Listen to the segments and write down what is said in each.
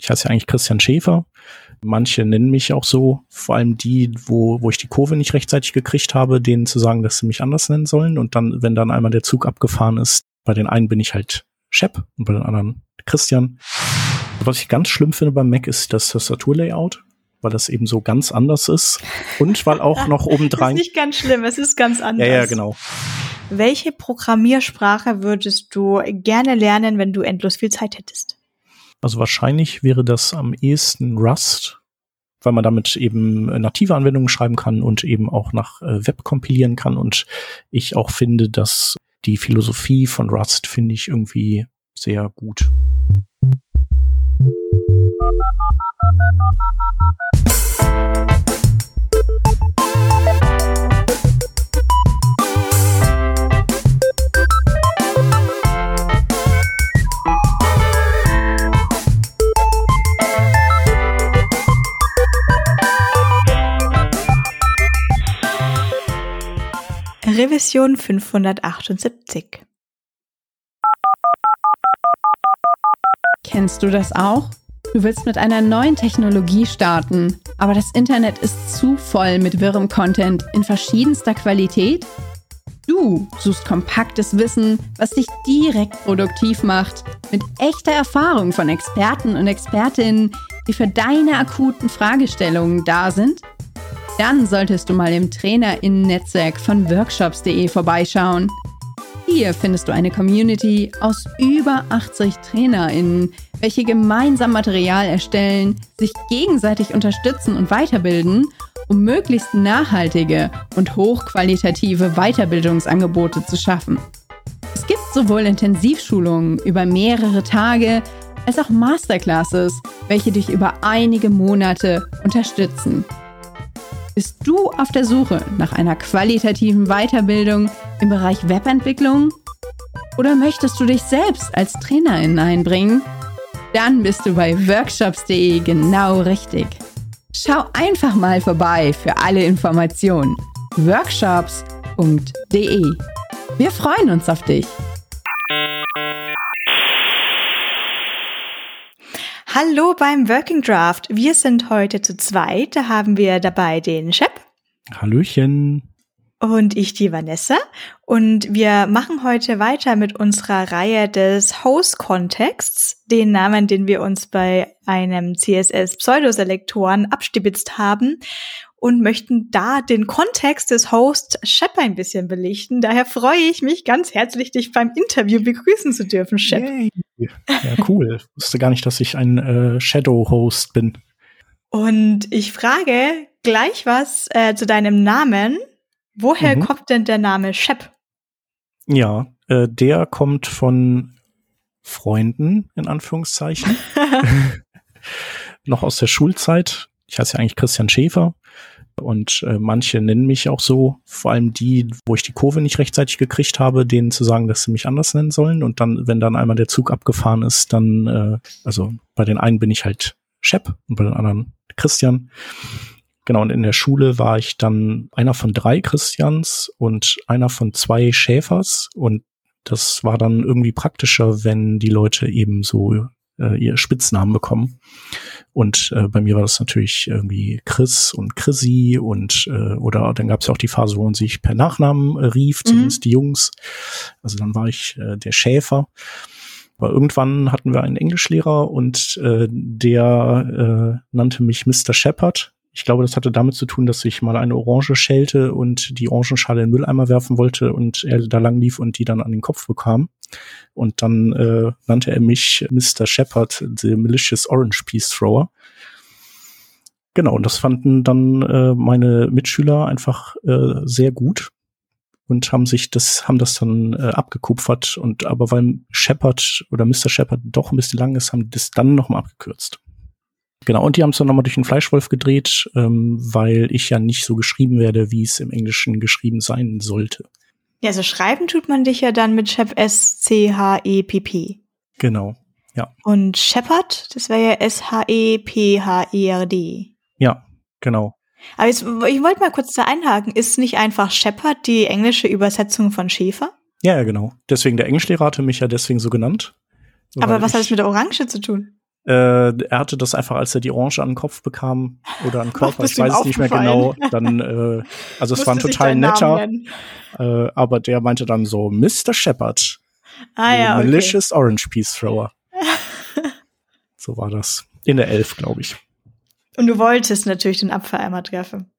Ich heiße ja eigentlich Christian Schäfer. Manche nennen mich auch so, vor allem die, wo, wo ich die Kurve nicht rechtzeitig gekriegt habe, denen zu sagen, dass sie mich anders nennen sollen. Und dann, wenn dann einmal der Zug abgefahren ist, bei den einen bin ich halt Shep und bei den anderen Christian. Was ich ganz schlimm finde beim Mac ist das Tastaturlayout, weil das eben so ganz anders ist. Und weil auch noch obendrein. Das ist nicht ganz schlimm, es ist ganz anders. Ja, ja, genau. Welche Programmiersprache würdest du gerne lernen, wenn du endlos viel Zeit hättest? Also wahrscheinlich wäre das am ehesten Rust, weil man damit eben native Anwendungen schreiben kann und eben auch nach äh, Web kompilieren kann. Und ich auch finde, dass die Philosophie von Rust finde ich irgendwie sehr gut. Revision 578. Kennst du das auch? Du willst mit einer neuen Technologie starten, aber das Internet ist zu voll mit wirrem Content in verschiedenster Qualität? Du suchst kompaktes Wissen, was dich direkt produktiv macht, mit echter Erfahrung von Experten und Expertinnen, die für deine akuten Fragestellungen da sind? Dann solltest du mal im Trainerinnen-Netzwerk von workshops.de vorbeischauen. Hier findest du eine Community aus über 80 Trainerinnen, welche gemeinsam Material erstellen, sich gegenseitig unterstützen und weiterbilden, um möglichst nachhaltige und hochqualitative Weiterbildungsangebote zu schaffen. Es gibt sowohl Intensivschulungen über mehrere Tage als auch Masterclasses, welche dich über einige Monate unterstützen. Bist du auf der Suche nach einer qualitativen Weiterbildung im Bereich Webentwicklung? Oder möchtest du dich selbst als Trainerin einbringen? Dann bist du bei workshops.de genau richtig. Schau einfach mal vorbei für alle Informationen. workshops.de Wir freuen uns auf dich. Hallo beim Working Draft. Wir sind heute zu zweit. Da haben wir dabei den Shep. Hallöchen. Und ich, die Vanessa. Und wir machen heute weiter mit unserer Reihe des Host-Kontexts, den Namen, den wir uns bei einem CSS-Pseudoselektoren abstibitzt haben und möchten da den Kontext des Hosts Shep ein bisschen belichten. Daher freue ich mich ganz herzlich, dich beim Interview begrüßen zu dürfen, Shep. Yay. Ja, cool. Ich wusste gar nicht, dass ich ein äh, Shadow-Host bin. Und ich frage gleich was äh, zu deinem Namen. Woher mhm. kommt denn der Name Shep? Ja, äh, der kommt von Freunden, in Anführungszeichen. Noch aus der Schulzeit. Ich heiße ja eigentlich Christian Schäfer. Und äh, manche nennen mich auch so, vor allem die, wo ich die Kurve nicht rechtzeitig gekriegt habe, denen zu sagen, dass sie mich anders nennen sollen. Und dann, wenn dann einmal der Zug abgefahren ist, dann, äh, also bei den einen bin ich halt Shep und bei den anderen Christian. Genau, und in der Schule war ich dann einer von drei Christians und einer von zwei Schäfers. Und das war dann irgendwie praktischer, wenn die Leute eben so äh, ihr Spitznamen bekommen. Und äh, bei mir war das natürlich irgendwie Chris und Chrissy und äh, oder dann gab es ja auch die Phase, wo man sich per Nachnamen äh, rief, mhm. zumindest die Jungs. Also dann war ich äh, der Schäfer. Aber irgendwann hatten wir einen Englischlehrer und äh, der äh, nannte mich Mr. Shepard. Ich glaube, das hatte damit zu tun, dass ich mal eine Orange schälte und die Orangenschale in den Mülleimer werfen wollte und er da lang lief und die dann an den Kopf bekam. Und dann äh, nannte er mich Mr. Shepard, the Malicious Orange Peace Thrower. Genau, und das fanden dann äh, meine Mitschüler einfach äh, sehr gut und haben sich das, haben das dann äh, abgekupfert und aber weil Shepard oder Mr. Shepard doch ein bisschen lang ist, haben die das dann nochmal abgekürzt. Genau, und die haben es dann nochmal durch den Fleischwolf gedreht, ähm, weil ich ja nicht so geschrieben werde, wie es im Englischen geschrieben sein sollte. Ja, also schreiben tut man dich ja dann mit Shep S-C-H-E-P-P. Genau, ja. Und Shepard, das wäre ja S-H-E-P-H-E-R-D. Ja, genau. Aber jetzt, ich wollte mal kurz da einhaken. Ist nicht einfach Shepard die englische Übersetzung von Schäfer? Ja, ja, genau. Deswegen, der Englischlehrer hatte mich ja deswegen so genannt. Aber was hat es mit der Orange zu tun? Äh, er hatte das einfach, als er die Orange an den Kopf bekam oder an den Körper, ich weiß es nicht mehr genau, dann, äh, also es war ein total netter, äh, aber der meinte dann so, Mr. Shepard, ah, ja, okay. Malicious Orange Peace Thrower. so war das. In der Elf, glaube ich. Und du wolltest natürlich den Abfalleimer treffen.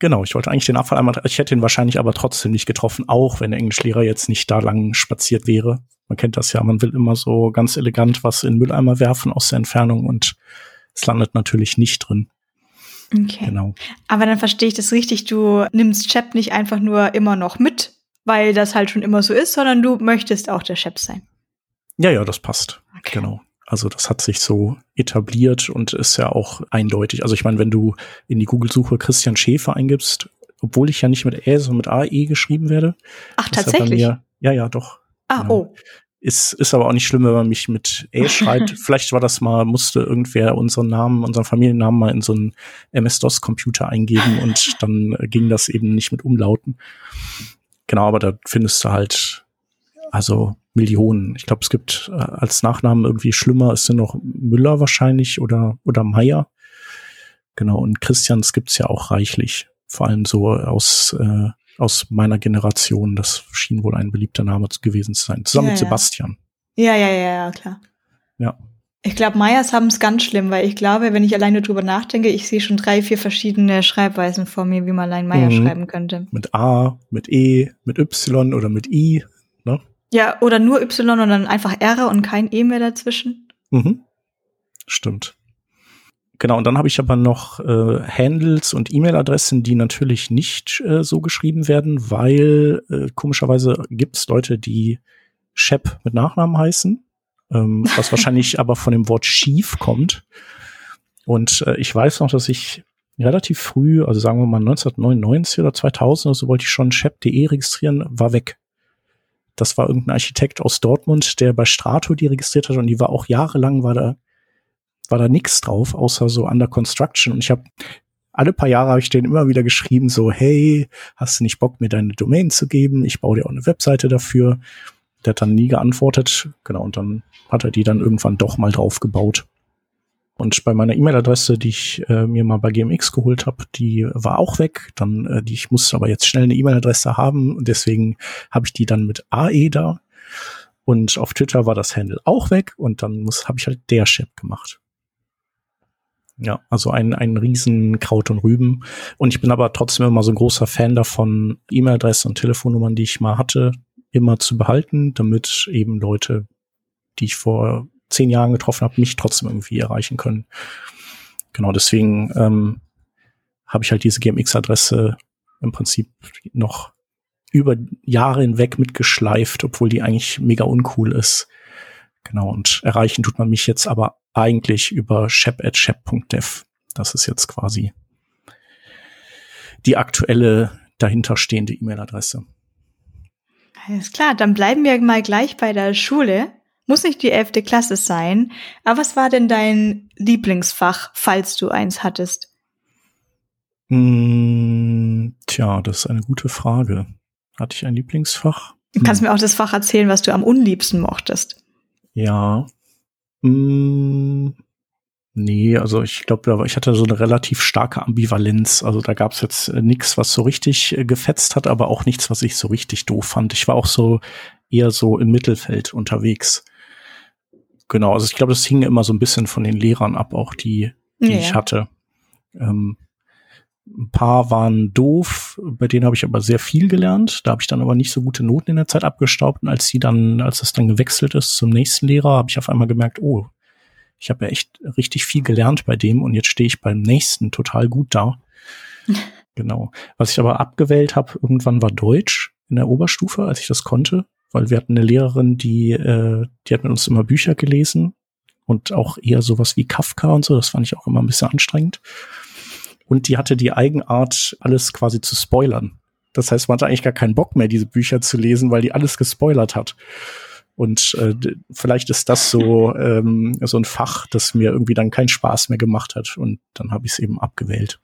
Genau, ich wollte eigentlich den Abfalleimer, ich hätte ihn wahrscheinlich aber trotzdem nicht getroffen, auch wenn der Englischlehrer jetzt nicht da lang spaziert wäre. Man kennt das ja, man will immer so ganz elegant was in Mülleimer werfen aus der Entfernung und es landet natürlich nicht drin. Okay. Genau. Aber dann verstehe ich das richtig, du nimmst Chap nicht einfach nur immer noch mit, weil das halt schon immer so ist, sondern du möchtest auch der Chef sein. Ja, ja, das passt. Okay. Genau. Also das hat sich so etabliert und ist ja auch eindeutig. Also ich meine, wenn du in die Google-Suche Christian Schäfer eingibst, obwohl ich ja nicht mit Ä, sondern mit AE geschrieben werde. Ach, tatsächlich? Ja, ja, ja, doch. Ah, oh. Ist, ist aber auch nicht schlimm, wenn man mich mit E schreibt. Vielleicht war das mal, musste irgendwer unseren Namen, unseren Familiennamen mal in so einen MS-DOS-Computer eingeben und dann ging das eben nicht mit Umlauten. Genau, aber da findest du halt, also Millionen. Ich glaube, es gibt äh, als Nachnamen irgendwie schlimmer, ist noch Müller wahrscheinlich oder, oder Meier. Genau, und Christians gibt's ja auch reichlich. Vor allem so aus äh, aus meiner Generation. Das schien wohl ein beliebter Name gewesen zu sein. Zusammen ja, mit Sebastian. Ja, ja, ja, ja, klar. Ja. Ich glaube, Meyers haben es ganz schlimm, weil ich glaube, wenn ich alleine drüber nachdenke, ich sehe schon drei, vier verschiedene Schreibweisen vor mir, wie man allein Meyer mhm. schreiben könnte. Mit A, mit E, mit Y oder mit I, ne? Ja, oder nur Y und dann einfach R und kein E mehr dazwischen. Mhm. Stimmt. Genau, und dann habe ich aber noch äh, Handles und E-Mail-Adressen, die natürlich nicht äh, so geschrieben werden, weil äh, komischerweise gibt es Leute, die Shep mit Nachnamen heißen, ähm, was wahrscheinlich aber von dem Wort schief kommt. Und äh, ich weiß noch, dass ich relativ früh, also sagen wir mal 1999 oder 2000 oder so, wollte ich schon Shep.de registrieren, war weg. Das war irgendein Architekt aus Dortmund, der bei Strato die registriert hat und die war auch jahrelang, war da war da nichts drauf, außer so under construction. Und ich habe alle paar Jahre habe ich denen immer wieder geschrieben, so, hey, hast du nicht Bock, mir deine Domain zu geben? Ich baue dir auch eine Webseite dafür. Der hat dann nie geantwortet. Genau, und dann hat er die dann irgendwann doch mal drauf gebaut. Und bei meiner E-Mail-Adresse, die ich äh, mir mal bei GMX geholt habe, die war auch weg. Dann, äh, die, ich musste aber jetzt schnell eine E-Mail-Adresse haben und deswegen habe ich die dann mit AE da. Und auf Twitter war das Handle auch weg und dann muss habe ich halt der Chef gemacht. Ja, also ein, ein riesen Kraut und Rüben. Und ich bin aber trotzdem immer so ein großer Fan davon, E-Mail-Adressen und Telefonnummern, die ich mal hatte, immer zu behalten, damit eben Leute, die ich vor zehn Jahren getroffen habe, mich trotzdem irgendwie erreichen können. Genau, deswegen ähm, habe ich halt diese GMX-Adresse im Prinzip noch über Jahre hinweg mitgeschleift, obwohl die eigentlich mega uncool ist. Genau, und erreichen tut man mich jetzt aber eigentlich über shep.shep.dev. Das ist jetzt quasi die aktuelle dahinterstehende E-Mail-Adresse. Alles klar, dann bleiben wir mal gleich bei der Schule. Muss nicht die elfte Klasse sein. Aber was war denn dein Lieblingsfach, falls du eins hattest? Hm, tja, das ist eine gute Frage. Hatte ich ein Lieblingsfach? Du kannst hm. mir auch das Fach erzählen, was du am unliebsten mochtest. Ja. Mm, nee, also ich glaube, ich hatte so eine relativ starke Ambivalenz. Also da gab es jetzt äh, nichts, was so richtig äh, gefetzt hat, aber auch nichts, was ich so richtig doof fand. Ich war auch so eher so im Mittelfeld unterwegs. Genau, also ich glaube, das hing immer so ein bisschen von den Lehrern ab, auch die, die ja. ich hatte. Ähm, ein paar waren doof, bei denen habe ich aber sehr viel gelernt. Da habe ich dann aber nicht so gute Noten in der Zeit abgestaubt. Und als sie dann, als es dann gewechselt ist zum nächsten Lehrer, habe ich auf einmal gemerkt, oh, ich habe ja echt richtig viel gelernt bei dem und jetzt stehe ich beim nächsten total gut da. genau. Was ich aber abgewählt habe, irgendwann war Deutsch in der Oberstufe, als ich das konnte, weil wir hatten eine Lehrerin, die, äh, die hat mit uns immer Bücher gelesen und auch eher sowas wie Kafka und so. Das fand ich auch immer ein bisschen anstrengend und die hatte die Eigenart, alles quasi zu spoilern. Das heißt, man hatte eigentlich gar keinen Bock mehr, diese Bücher zu lesen, weil die alles gespoilert hat. Und äh, vielleicht ist das so, ähm, so ein Fach, das mir irgendwie dann keinen Spaß mehr gemacht hat. Und dann habe ich es eben abgewählt.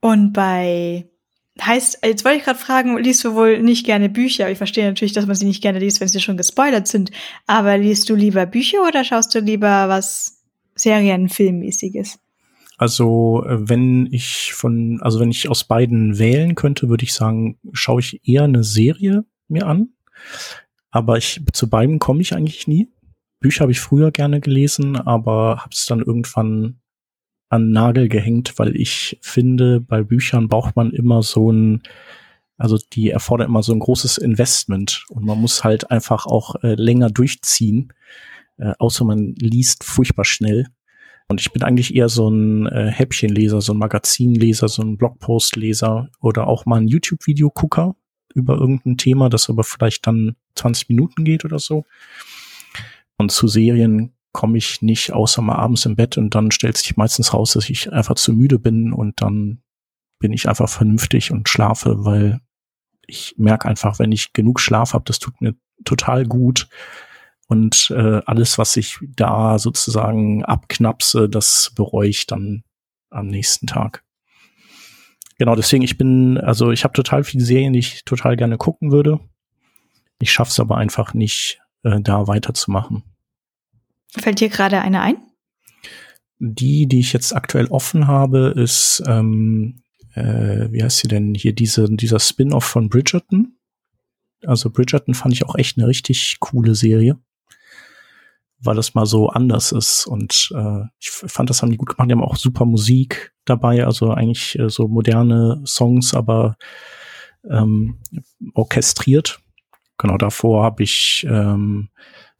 Und bei heißt, jetzt wollte ich gerade fragen, liest du wohl nicht gerne Bücher? Ich verstehe natürlich, dass man sie nicht gerne liest, wenn sie schon gespoilert sind. Aber liest du lieber Bücher oder schaust du lieber was Serienfilmmäßiges? Also äh, wenn ich von, also wenn ich aus beiden wählen könnte, würde ich sagen, schaue ich eher eine Serie mir an. Aber ich zu beiden komme ich eigentlich nie. Bücher habe ich früher gerne gelesen, aber habe es dann irgendwann an Nagel gehängt, weil ich finde, bei Büchern braucht man immer so ein, also die erfordern immer so ein großes Investment und man muss halt einfach auch äh, länger durchziehen, äh, außer man liest furchtbar schnell. Und ich bin eigentlich eher so ein äh, Häppchenleser, so ein Magazinleser, so ein Blogpostleser oder auch mal ein YouTube-Video-Gucker über irgendein Thema, das aber vielleicht dann 20 Minuten geht oder so. Und zu Serien komme ich nicht außer mal abends im Bett und dann stellt sich meistens raus, dass ich einfach zu müde bin und dann bin ich einfach vernünftig und schlafe, weil ich merke einfach, wenn ich genug Schlaf habe, das tut mir total gut. Und äh, alles, was ich da sozusagen abknapse, das bereue ich dann am nächsten Tag. Genau, deswegen, ich bin, also ich habe total viele Serien, die ich total gerne gucken würde. Ich schaff's aber einfach nicht, äh, da weiterzumachen. Fällt dir gerade eine ein? Die, die ich jetzt aktuell offen habe, ist, ähm, äh, wie heißt sie denn hier, diese, dieser Spin-off von Bridgerton. Also Bridgerton fand ich auch echt eine richtig coole Serie weil das mal so anders ist. Und äh, ich fand, das haben die gut gemacht. Die haben auch super Musik dabei, also eigentlich äh, so moderne Songs, aber ähm, orchestriert. Genau, davor habe ich ähm,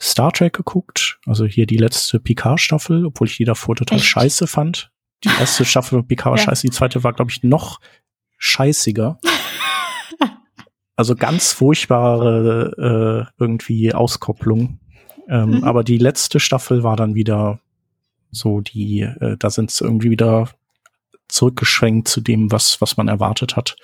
Star Trek geguckt, also hier die letzte Picard-Staffel, obwohl ich die davor total Echt? scheiße fand. Die erste Staffel Picard war ja. scheiße, die zweite war, glaube ich, noch scheißiger. also ganz furchtbare äh, irgendwie Auskopplung. Ähm, mhm. Aber die letzte Staffel war dann wieder so die, äh, da sind sie irgendwie wieder zurückgeschwenkt zu dem, was, was man erwartet hat.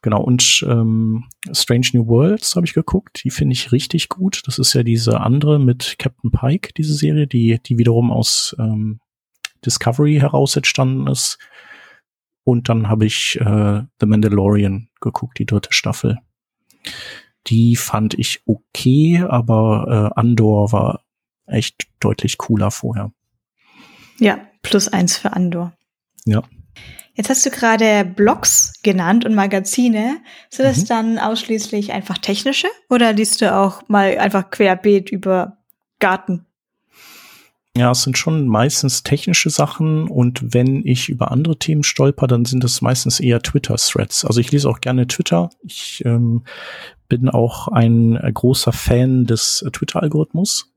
Genau, und ähm, Strange New Worlds habe ich geguckt, die finde ich richtig gut. Das ist ja diese andere mit Captain Pike, diese Serie, die, die wiederum aus ähm, Discovery heraus entstanden ist. Und dann habe ich äh, The Mandalorian geguckt, die dritte Staffel. Die fand ich okay, aber äh, Andor war echt deutlich cooler vorher. Ja, plus eins für Andor. Ja. Jetzt hast du gerade Blogs genannt und Magazine. Sind das mhm. dann ausschließlich einfach technische oder liest du auch mal einfach querbeet über Garten? Ja, es sind schon meistens technische Sachen und wenn ich über andere Themen stolper, dann sind es meistens eher Twitter-Threads. Also ich lese auch gerne Twitter. Ich ähm, bin auch ein großer Fan des Twitter-Algorithmus.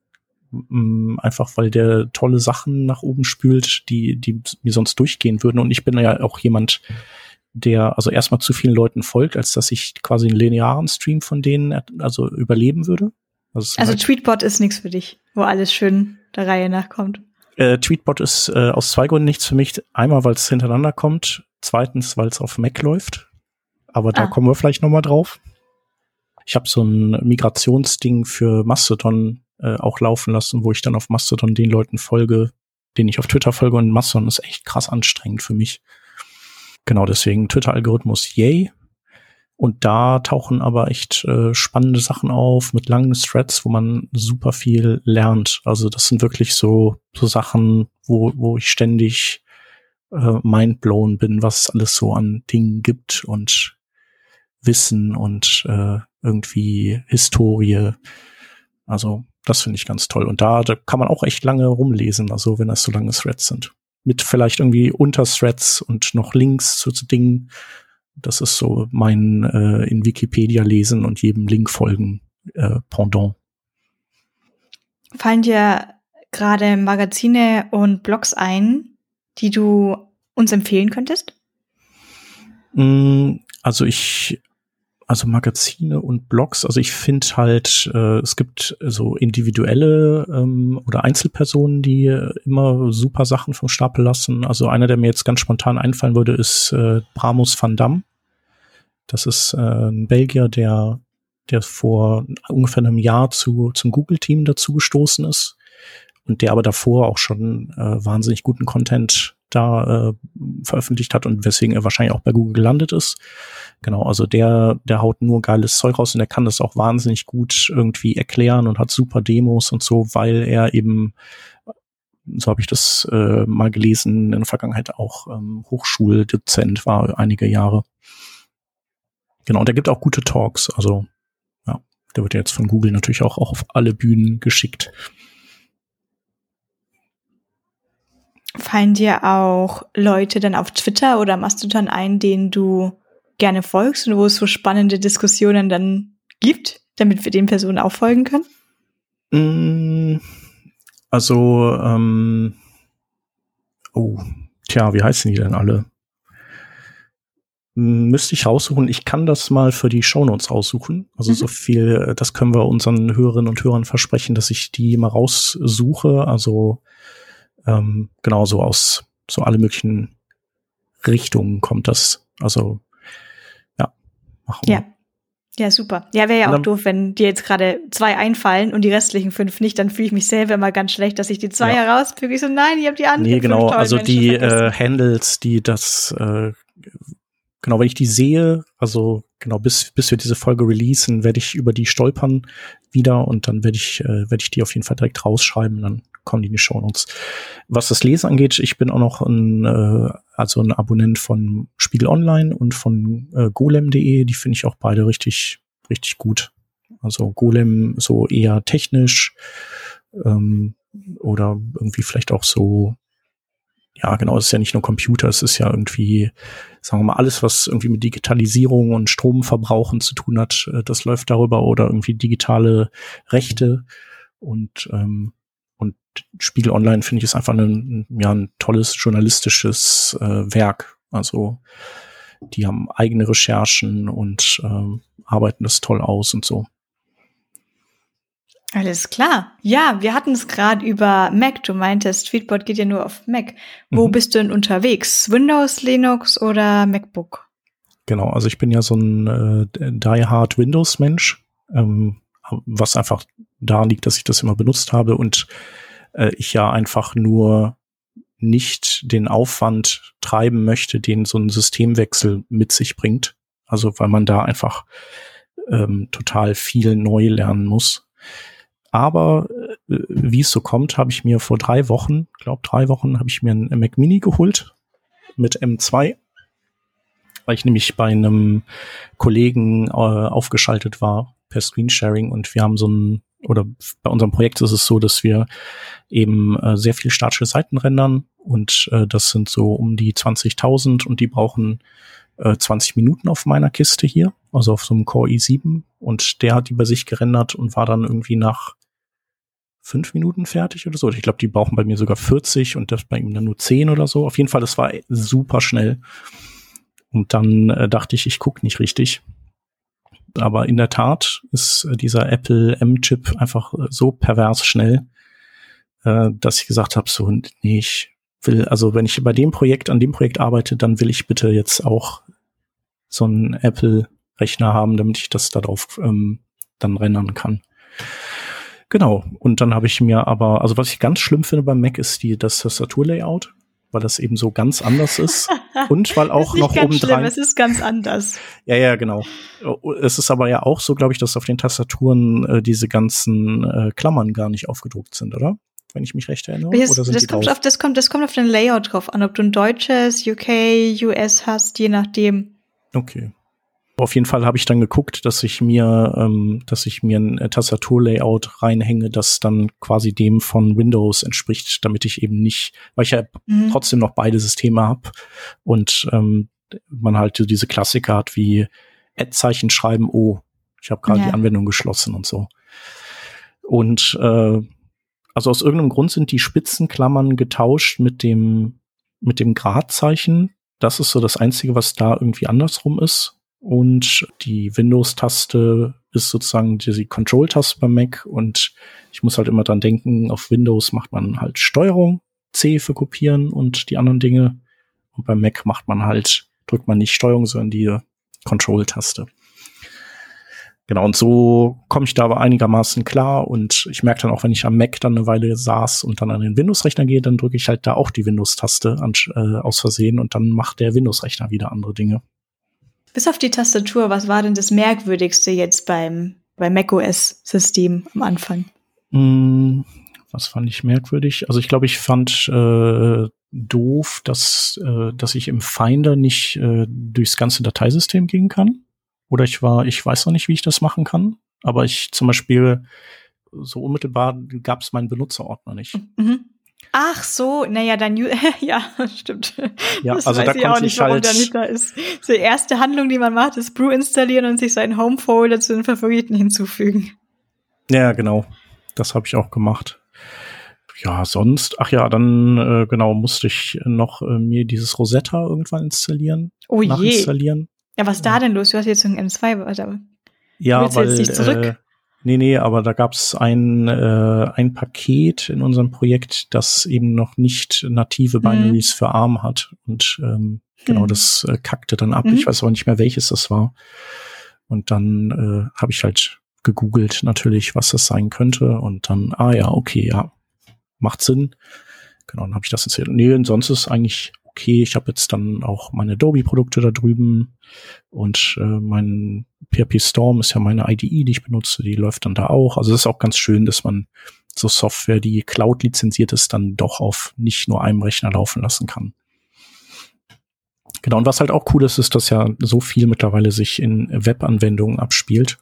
Mm, einfach weil der tolle Sachen nach oben spült, die, die mir sonst durchgehen würden. Und ich bin ja auch jemand, der also erstmal zu vielen Leuten folgt, als dass ich quasi einen linearen Stream von denen also überleben würde. Also, also halt Tweetbot ist nichts für dich, wo alles schön der Reihe nachkommt. Äh, Tweetbot ist äh, aus zwei Gründen nichts für mich. Einmal, weil es hintereinander kommt. Zweitens, weil es auf Mac läuft. Aber da ah. kommen wir vielleicht noch mal drauf. Ich habe so ein Migrationsding für Mastodon äh, auch laufen lassen, wo ich dann auf Mastodon den Leuten folge, denen ich auf Twitter folge. Und Mastodon ist echt krass anstrengend für mich. Genau deswegen Twitter-Algorithmus, yay. Und da tauchen aber echt äh, spannende Sachen auf mit langen Threads, wo man super viel lernt. Also das sind wirklich so, so Sachen, wo, wo ich ständig äh, mindblown bin, was es alles so an Dingen gibt und Wissen und äh, irgendwie Historie. Also das finde ich ganz toll. Und da, da kann man auch echt lange rumlesen, also wenn das so lange Threads sind. Mit vielleicht irgendwie Unterthreads und noch Links zu, zu Dingen, das ist so mein äh, in Wikipedia lesen und jedem Link folgen äh, Pendant. Fallen dir gerade Magazine und Blogs ein, die du uns empfehlen könntest? Mm, also ich also Magazine und Blogs, also ich finde halt, äh, es gibt so individuelle ähm, oder Einzelpersonen, die immer super Sachen vom Stapel lassen. Also einer, der mir jetzt ganz spontan einfallen würde, ist äh, Bramus van Dam. Das ist äh, ein Belgier, der, der vor ungefähr einem Jahr zu, zum Google-Team dazu gestoßen ist und der aber davor auch schon äh, wahnsinnig guten Content da äh, veröffentlicht hat und weswegen er wahrscheinlich auch bei Google gelandet ist. Genau, also der, der haut nur geiles Zeug raus und der kann das auch wahnsinnig gut irgendwie erklären und hat super Demos und so, weil er eben so habe ich das äh, mal gelesen, in der Vergangenheit auch ähm, Hochschuldozent war einige Jahre. Genau, und er gibt auch gute Talks. Also ja, der wird jetzt von Google natürlich auch, auch auf alle Bühnen geschickt. Fallen dir auch Leute dann auf Twitter oder machst du dann ein, denen du gerne folgst und wo es so spannende Diskussionen dann gibt, damit wir den Personen auch folgen können? Mm, also, ähm, oh, tja, wie heißen die denn alle? Müsste ich raussuchen. Ich kann das mal für die Shownotes raussuchen. Also mhm. so viel, das können wir unseren Hörerinnen und Hörern versprechen, dass ich die mal raussuche. Also ähm, genauso aus so alle möglichen Richtungen kommt das. Also ja, machen wir. Ja. Ja, super. Ja, wäre ja auch doof, wenn dir jetzt gerade zwei einfallen und die restlichen fünf nicht, dann fühle ich mich selber immer ganz schlecht, dass ich die zwei ja. herauspicke. Ich so, nein, ihr habt die anderen. Nee, genau, also Menschen die äh, Handles, die das äh, genau, wenn ich die sehe, also genau, bis, bis wir diese Folge releasen, werde ich über die stolpern wieder und dann werde ich, äh, werde ich die auf jeden Fall direkt rausschreiben, dann kommen die in die Show Notes. Was das Lesen angeht, ich bin auch noch ein, äh, also ein Abonnent von Spiegel Online und von äh, golem.de, die finde ich auch beide richtig, richtig gut. Also Golem so eher technisch ähm, oder irgendwie vielleicht auch so ja, genau, es ist ja nicht nur Computer, es ist ja irgendwie, sagen wir mal, alles, was irgendwie mit Digitalisierung und Stromverbrauchen zu tun hat, äh, das läuft darüber oder irgendwie digitale Rechte und ähm, Spiegel Online finde ich ist einfach ein, ja, ein tolles journalistisches äh, Werk. Also die haben eigene Recherchen und ähm, arbeiten das toll aus und so. Alles klar. Ja, wir hatten es gerade über Mac. Du meintest, Tweetbot geht ja nur auf Mac. Wo mhm. bist du denn unterwegs? Windows, Linux oder MacBook? Genau, also ich bin ja so ein äh, die-hard Windows-Mensch, ähm, was einfach da liegt, dass ich das immer benutzt habe und äh, ich ja einfach nur nicht den Aufwand treiben möchte, den so ein Systemwechsel mit sich bringt. Also weil man da einfach ähm, total viel neu lernen muss. Aber äh, wie es so kommt, habe ich mir vor drei Wochen, glaube drei Wochen, habe ich mir einen Mac Mini geholt mit M2, weil ich nämlich bei einem Kollegen äh, aufgeschaltet war per Screensharing und wir haben so ein oder bei unserem Projekt ist es so, dass wir eben äh, sehr viel statische Seiten rendern und äh, das sind so um die 20.000 und die brauchen äh, 20 Minuten auf meiner Kiste hier, also auf so einem Core i7 und der hat die bei sich gerendert und war dann irgendwie nach fünf Minuten fertig oder so. Ich glaube, die brauchen bei mir sogar 40 und das bei ihm dann nur 10 oder so. Auf jeden Fall, das war super schnell. Und dann äh, dachte ich, ich gucke nicht richtig. Aber in der Tat ist äh, dieser Apple M-Chip einfach äh, so pervers schnell, äh, dass ich gesagt habe, so, nee, ich will, also wenn ich bei dem Projekt, an dem Projekt arbeite, dann will ich bitte jetzt auch so einen Apple-Rechner haben, damit ich das darauf ähm, dann rendern kann. Genau. Und dann habe ich mir aber, also was ich ganz schlimm finde beim Mac ist die, das Tastaturlayout, weil das eben so ganz anders ist. Und weil auch noch oben dran. Es ist ganz anders. Ja, ja, genau. Es ist aber ja auch so, glaube ich, dass auf den Tastaturen äh, diese ganzen äh, Klammern gar nicht aufgedruckt sind, oder? Wenn ich mich recht erinnere. Oder sind das, die kommt drauf? auf, das, kommt, das kommt auf den Layout drauf an, ob du ein deutsches, UK, US hast, je nachdem. Okay. Auf jeden Fall habe ich dann geguckt, dass ich mir, ähm, dass ich mir ein Tastaturlayout reinhänge, das dann quasi dem von Windows entspricht, damit ich eben nicht, weil ich ja mhm. trotzdem noch beide Systeme habe und ähm, man halt so diese Klassiker hat wie Ad-Zeichen schreiben, oh, ich habe gerade ja. die Anwendung geschlossen und so. Und äh, also aus irgendeinem Grund sind die Spitzenklammern getauscht mit dem mit dem Gradzeichen. Das ist so das Einzige, was da irgendwie andersrum ist. Und die Windows-Taste ist sozusagen die Control-Taste beim Mac. Und ich muss halt immer dran denken, auf Windows macht man halt Steuerung, C für kopieren und die anderen Dinge. Und beim Mac macht man halt, drückt man nicht Steuerung, sondern die Control-Taste. Genau, und so komme ich da aber einigermaßen klar und ich merke dann auch, wenn ich am Mac dann eine Weile saß und dann an den Windows-Rechner gehe, dann drücke ich halt da auch die Windows-Taste äh, aus Versehen und dann macht der Windows-Rechner wieder andere Dinge. Bis auf die Tastatur, was war denn das Merkwürdigste jetzt beim, beim macOS-System am Anfang? Mm, Was fand ich merkwürdig? Also ich glaube, ich fand äh, doof, dass, äh, dass ich im Finder nicht äh, durchs ganze Dateisystem gehen kann. Oder ich war, ich weiß noch nicht, wie ich das machen kann. Aber ich zum Beispiel so unmittelbar gab es meinen Benutzerordner nicht. Mhm. Ach so, naja, dann ja, stimmt. Ja, das also weiß da ich auch nicht, warum halt der nicht da ist. Die erste Handlung, die man macht, ist Brew installieren und sich seinen Home-Folder zu den Favoriten hinzufügen. Ja, genau. Das habe ich auch gemacht. Ja, sonst, ach ja, dann äh, genau musste ich noch äh, mir dieses Rosetta irgendwann installieren. Oh je. Ja, was da denn los? Du hast jetzt ein M2, aber ja, weil, jetzt nicht zurück? Äh, Nee, nee, aber da gab es ein, äh, ein Paket in unserem Projekt, das eben noch nicht native mhm. Binaries mhm. für ARM hat. Und ähm, genau, mhm. das äh, kackte dann ab. Mhm. Ich weiß aber nicht mehr, welches das war. Und dann äh, habe ich halt gegoogelt natürlich, was das sein könnte. Und dann, ah ja, okay, ja, macht Sinn. Genau, dann habe ich das erzählt. Nee, und sonst ist eigentlich okay, ich habe jetzt dann auch meine Adobe-Produkte da drüben und äh, mein PHP Storm ist ja meine IDE, die ich benutze, die läuft dann da auch. Also es ist auch ganz schön, dass man so Software, die Cloud lizenziert ist, dann doch auf nicht nur einem Rechner laufen lassen kann. Genau, und was halt auch cool ist, ist, dass ja so viel mittlerweile sich in Webanwendungen abspielt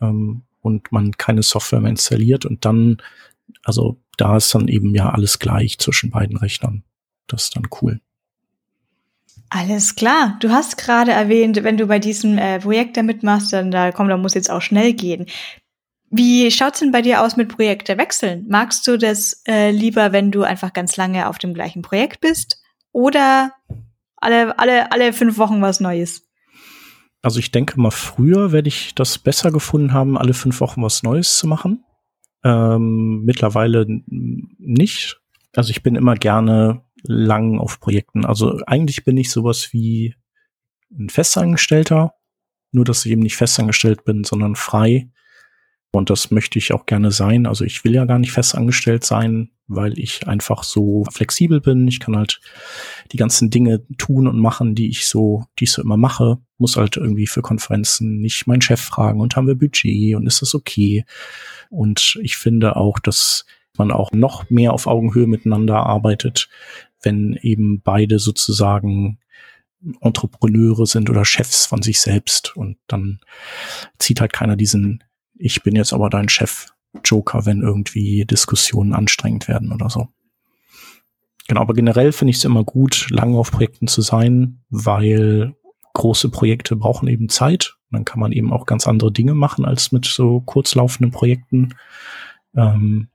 ähm, und man keine Software mehr installiert und dann, also da ist dann eben ja alles gleich zwischen beiden Rechnern. Das ist dann cool. Alles klar. Du hast gerade erwähnt, wenn du bei diesem äh, Projekt da mitmachst, dann da komm, da muss jetzt auch schnell gehen. Wie schaut's denn bei dir aus mit Projekte wechseln? Magst du das äh, lieber, wenn du einfach ganz lange auf dem gleichen Projekt bist? Oder alle, alle, alle fünf Wochen was Neues? Also ich denke mal, früher werde ich das besser gefunden haben, alle fünf Wochen was Neues zu machen. Ähm, mittlerweile nicht. Also ich bin immer gerne lang auf Projekten. Also eigentlich bin ich sowas wie ein Festangestellter, nur dass ich eben nicht festangestellt bin, sondern frei. Und das möchte ich auch gerne sein. Also ich will ja gar nicht festangestellt sein, weil ich einfach so flexibel bin. Ich kann halt die ganzen Dinge tun und machen, die ich so, die ich so immer mache. Muss halt irgendwie für Konferenzen nicht meinen Chef fragen und haben wir Budget und ist das okay? Und ich finde auch, dass man auch noch mehr auf Augenhöhe miteinander arbeitet, wenn eben beide sozusagen Entrepreneure sind oder Chefs von sich selbst und dann zieht halt keiner diesen Ich bin jetzt aber dein Chef Joker, wenn irgendwie Diskussionen anstrengend werden oder so. Genau, aber generell finde ich es immer gut, lange auf Projekten zu sein, weil große Projekte brauchen eben Zeit. Dann kann man eben auch ganz andere Dinge machen als mit so kurzlaufenden Projekten. Ähm,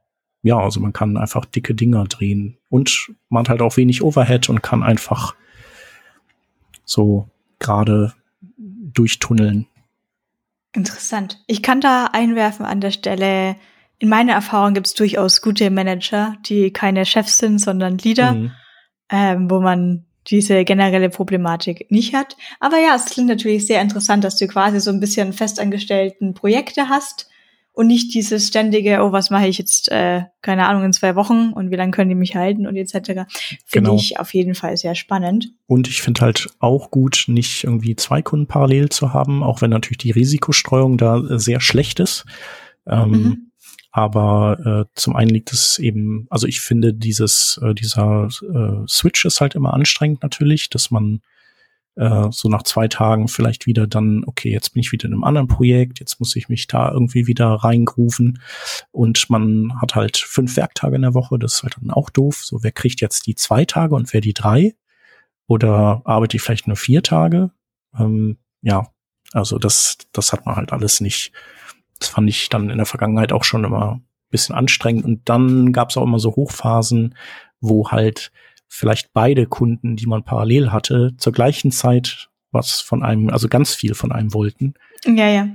ja, also man kann einfach dicke Dinger drehen und man hat halt auch wenig Overhead und kann einfach so gerade durchtunneln. Interessant. Ich kann da einwerfen an der Stelle, in meiner Erfahrung gibt es durchaus gute Manager, die keine Chefs sind, sondern Leader, mhm. ähm, wo man diese generelle Problematik nicht hat. Aber ja, es klingt natürlich sehr interessant, dass du quasi so ein bisschen festangestellten Projekte hast, und nicht dieses ständige, oh, was mache ich jetzt, äh, keine Ahnung, in zwei Wochen und wie lange können die mich halten und etc. Finde genau. ich auf jeden Fall sehr spannend. Und ich finde halt auch gut, nicht irgendwie zwei Kunden parallel zu haben, auch wenn natürlich die Risikostreuung da sehr schlecht ist. Ähm, mhm. Aber äh, zum einen liegt es eben, also ich finde dieses, äh, dieser äh, Switch ist halt immer anstrengend natürlich, dass man äh, so nach zwei Tagen vielleicht wieder dann, okay, jetzt bin ich wieder in einem anderen Projekt, jetzt muss ich mich da irgendwie wieder reingrufen und man hat halt fünf Werktage in der Woche, das ist halt dann auch doof. So, wer kriegt jetzt die zwei Tage und wer die drei? Oder arbeite ich vielleicht nur vier Tage? Ähm, ja, also das, das hat man halt alles nicht. Das fand ich dann in der Vergangenheit auch schon immer ein bisschen anstrengend. Und dann gab es auch immer so Hochphasen, wo halt vielleicht beide Kunden, die man parallel hatte, zur gleichen Zeit was von einem, also ganz viel von einem wollten. Ja, ja.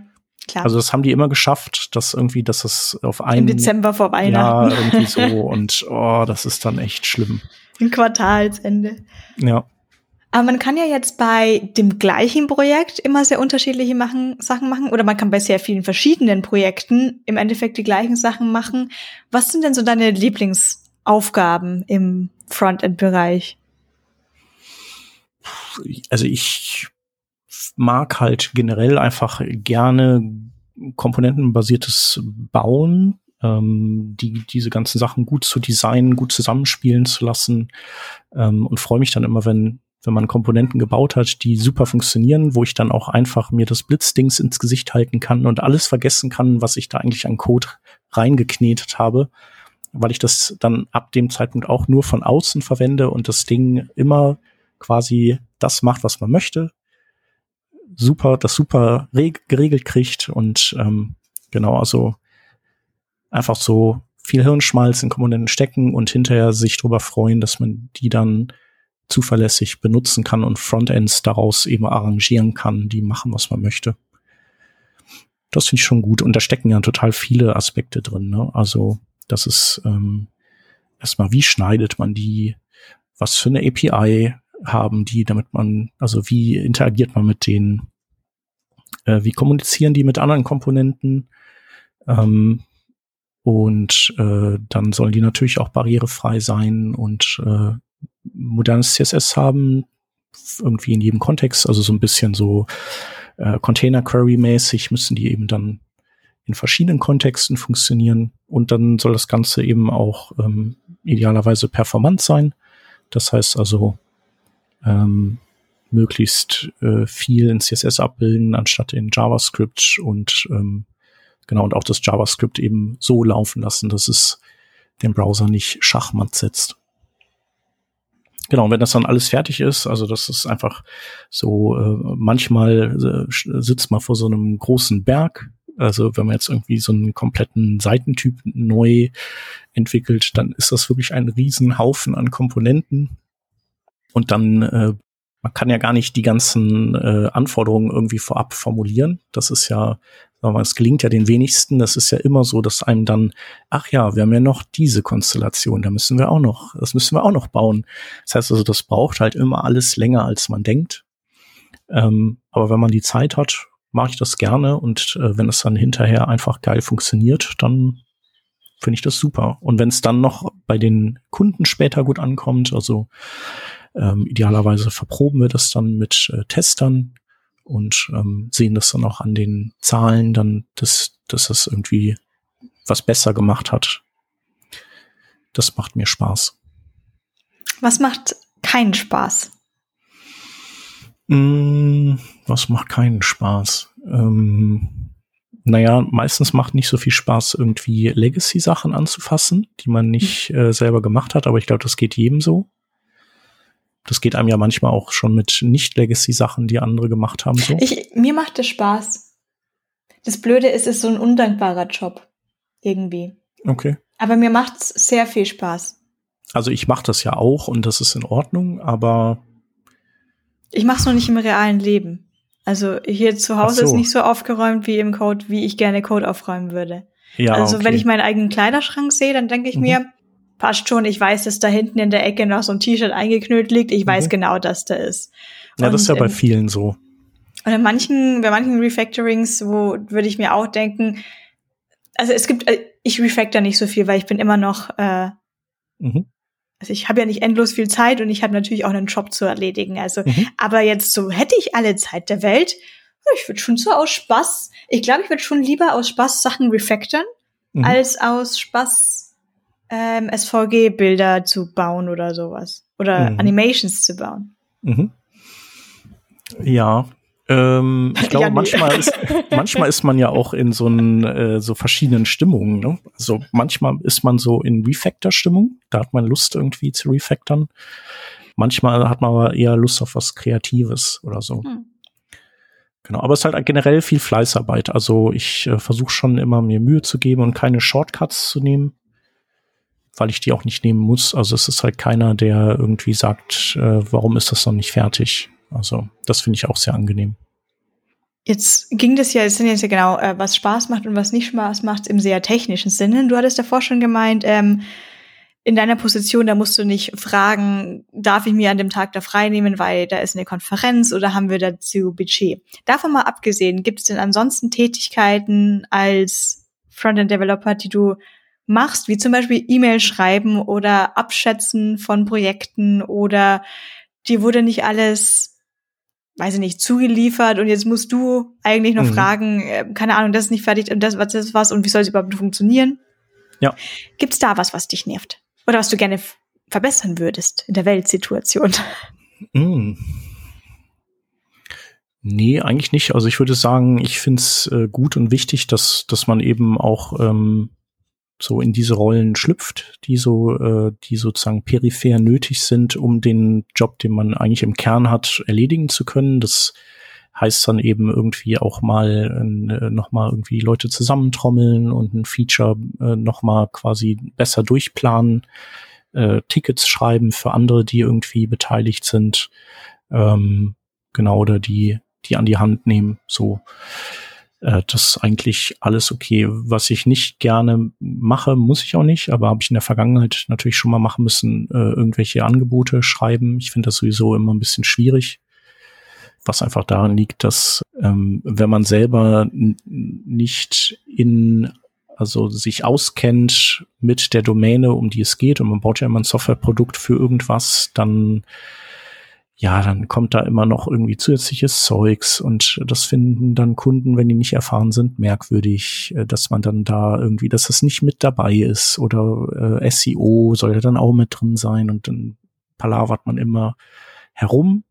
Klar. Also das haben die immer geschafft, dass irgendwie, dass es auf einen Im Dezember vor Weihnachten. Ja, irgendwie so und oh, das ist dann echt schlimm. Im Quartalsende. Ja. Aber man kann ja jetzt bei dem gleichen Projekt immer sehr unterschiedliche machen, Sachen machen oder man kann bei sehr vielen verschiedenen Projekten im Endeffekt die gleichen Sachen machen. Was sind denn so deine Lieblingsaufgaben im Frontend-Bereich? Also ich mag halt generell einfach gerne komponentenbasiertes Bauen ähm, die, diese ganzen Sachen gut zu designen, gut zusammenspielen zu lassen ähm, und freue mich dann immer, wenn wenn man Komponenten gebaut hat, die super funktionieren, wo ich dann auch einfach mir das Blitzdings ins Gesicht halten kann und alles vergessen kann, was ich da eigentlich an Code reingeknetet habe, weil ich das dann ab dem Zeitpunkt auch nur von außen verwende und das Ding immer quasi das macht, was man möchte, super, das super geregelt kriegt und ähm, genau, also einfach so viel Hirnschmalz in Komponenten stecken und hinterher sich darüber freuen, dass man die dann zuverlässig benutzen kann und Frontends daraus eben arrangieren kann, die machen, was man möchte. Das finde ich schon gut. Und da stecken ja total viele Aspekte drin. Ne? Also das ist ähm, erstmal, wie schneidet man die? Was für eine API haben die, damit man, also wie interagiert man mit denen? Äh, wie kommunizieren die mit anderen Komponenten? Ähm, und äh, dann sollen die natürlich auch barrierefrei sein und äh, modernes CSS haben, irgendwie in jedem Kontext, also so ein bisschen so äh, Container Query mäßig müssen die eben dann in verschiedenen Kontexten funktionieren und dann soll das Ganze eben auch ähm, idealerweise performant sein. Das heißt also ähm, möglichst äh, viel in CSS abbilden anstatt in JavaScript und ähm, genau und auch das JavaScript eben so laufen lassen, dass es den Browser nicht schachmatt setzt. Genau, wenn das dann alles fertig ist, also das ist einfach so, äh, manchmal äh, sitzt man vor so einem großen Berg. Also wenn man jetzt irgendwie so einen kompletten Seitentyp neu entwickelt, dann ist das wirklich ein Riesenhaufen an Komponenten. Und dann äh, man kann ja gar nicht die ganzen äh, Anforderungen irgendwie vorab formulieren. Das ist ja, sagen wir, es gelingt ja den wenigsten. Das ist ja immer so, dass einem dann, ach ja, wir haben ja noch diese Konstellation, da müssen wir auch noch, das müssen wir auch noch bauen. Das heißt also, das braucht halt immer alles länger, als man denkt. Ähm, aber wenn man die Zeit hat, mache ich das gerne und äh, wenn es dann hinterher einfach geil funktioniert, dann finde ich das super. Und wenn es dann noch bei den Kunden später gut ankommt, also ähm, idealerweise verproben wir das dann mit äh, Testern und ähm, sehen das dann auch an den Zahlen, dann, dass, dass das irgendwie was besser gemacht hat. Das macht mir Spaß. Was macht keinen Spaß? Mm, was macht keinen Spaß? Ähm, naja, meistens macht nicht so viel Spaß, irgendwie Legacy-Sachen anzufassen, die man nicht äh, selber gemacht hat, aber ich glaube, das geht jedem so. Das geht einem ja manchmal auch schon mit Nicht-Legacy-Sachen, die andere gemacht haben. So. Ich, mir macht das Spaß. Das Blöde ist, es ist so ein undankbarer Job. Irgendwie. Okay. Aber mir macht's sehr viel Spaß. Also ich mache das ja auch und das ist in Ordnung, aber ich mache es noch nicht im realen Leben. Also hier zu Hause so. ist nicht so aufgeräumt wie im Code, wie ich gerne Code aufräumen würde. Ja, also okay. wenn ich meinen eigenen Kleiderschrank sehe, dann denke ich mhm. mir, passt schon, ich weiß, dass da hinten in der Ecke noch so ein T-Shirt eingeknüllt liegt. Ich weiß mhm. genau, dass da ist. Ja, und, das ist ja bei ähm, vielen so. Und in manchen, bei manchen Refactorings, wo würde ich mir auch denken, also es gibt, äh, ich refactor nicht so viel, weil ich bin immer noch, äh, mhm. Also ich habe ja nicht endlos viel Zeit und ich habe natürlich auch einen Job zu erledigen. Also, mhm. aber jetzt so hätte ich alle Zeit der Welt, ich würde schon so aus Spaß, ich glaube, ich würde schon lieber aus Spaß Sachen refactoren, mhm. als aus Spaß ähm, SVG-Bilder zu bauen oder sowas. Oder mhm. Animations zu bauen. Mhm. Ja. Ähm, ich glaube, ja, nee. manchmal, ist, manchmal ist man ja auch in so, einen, äh, so verschiedenen Stimmungen. Ne? Also manchmal ist man so in Refactor-Stimmung. Da hat man Lust irgendwie zu refactoren. Manchmal hat man aber eher Lust auf was Kreatives oder so. Hm. Genau, aber es ist halt generell viel Fleißarbeit. Also ich äh, versuche schon immer mir Mühe zu geben und keine Shortcuts zu nehmen weil ich die auch nicht nehmen muss. Also es ist halt keiner, der irgendwie sagt, äh, warum ist das noch nicht fertig. Also das finde ich auch sehr angenehm. Jetzt ging das ja, es sind jetzt ja genau, äh, was Spaß macht und was nicht Spaß macht im sehr technischen Sinne. Du hattest davor schon gemeint, ähm, in deiner Position, da musst du nicht fragen, darf ich mir an dem Tag da frei nehmen, weil da ist eine Konferenz oder haben wir dazu Budget. Davon mal abgesehen, gibt es denn ansonsten Tätigkeiten als Frontend-Developer, die du machst, wie zum Beispiel E-Mail schreiben oder Abschätzen von Projekten oder dir wurde nicht alles, weiß ich nicht, zugeliefert und jetzt musst du eigentlich noch mhm. fragen, äh, keine Ahnung, das ist nicht fertig und das, was das was und wie soll es überhaupt funktionieren? Ja. Gibt's da was, was dich nervt? Oder was du gerne verbessern würdest in der Weltsituation? Mm. Nee, eigentlich nicht. Also ich würde sagen, ich finde es äh, gut und wichtig, dass, dass man eben auch ähm, so in diese Rollen schlüpft, die so, äh, die sozusagen peripher nötig sind, um den Job, den man eigentlich im Kern hat, erledigen zu können. Das heißt dann eben irgendwie auch mal äh, noch mal irgendwie Leute zusammentrommeln und ein Feature äh, noch mal quasi besser durchplanen, äh, Tickets schreiben für andere, die irgendwie beteiligt sind, ähm, genau oder die die an die Hand nehmen. So äh, das eigentlich alles okay. Was ich nicht gerne mache, muss ich auch nicht, aber habe ich in der Vergangenheit natürlich schon mal machen müssen, äh, irgendwelche Angebote schreiben. Ich finde das sowieso immer ein bisschen schwierig was einfach daran liegt, dass ähm, wenn man selber nicht in also sich auskennt mit der Domäne, um die es geht, und man baut ja immer ein Softwareprodukt für irgendwas, dann ja, dann kommt da immer noch irgendwie zusätzliches Zeugs und das finden dann Kunden, wenn die nicht erfahren sind, merkwürdig, äh, dass man dann da irgendwie, dass das nicht mit dabei ist oder äh, SEO soll ja dann auch mit drin sein und dann palavert man immer herum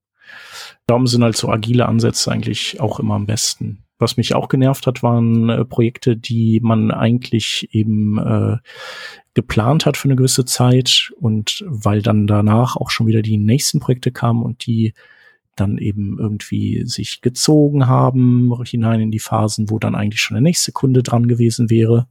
Darum sind halt so agile Ansätze eigentlich auch immer am besten. Was mich auch genervt hat, waren äh, Projekte, die man eigentlich eben äh, geplant hat für eine gewisse Zeit und weil dann danach auch schon wieder die nächsten Projekte kamen und die dann eben irgendwie sich gezogen haben hinein in die Phasen, wo dann eigentlich schon der nächste Kunde dran gewesen wäre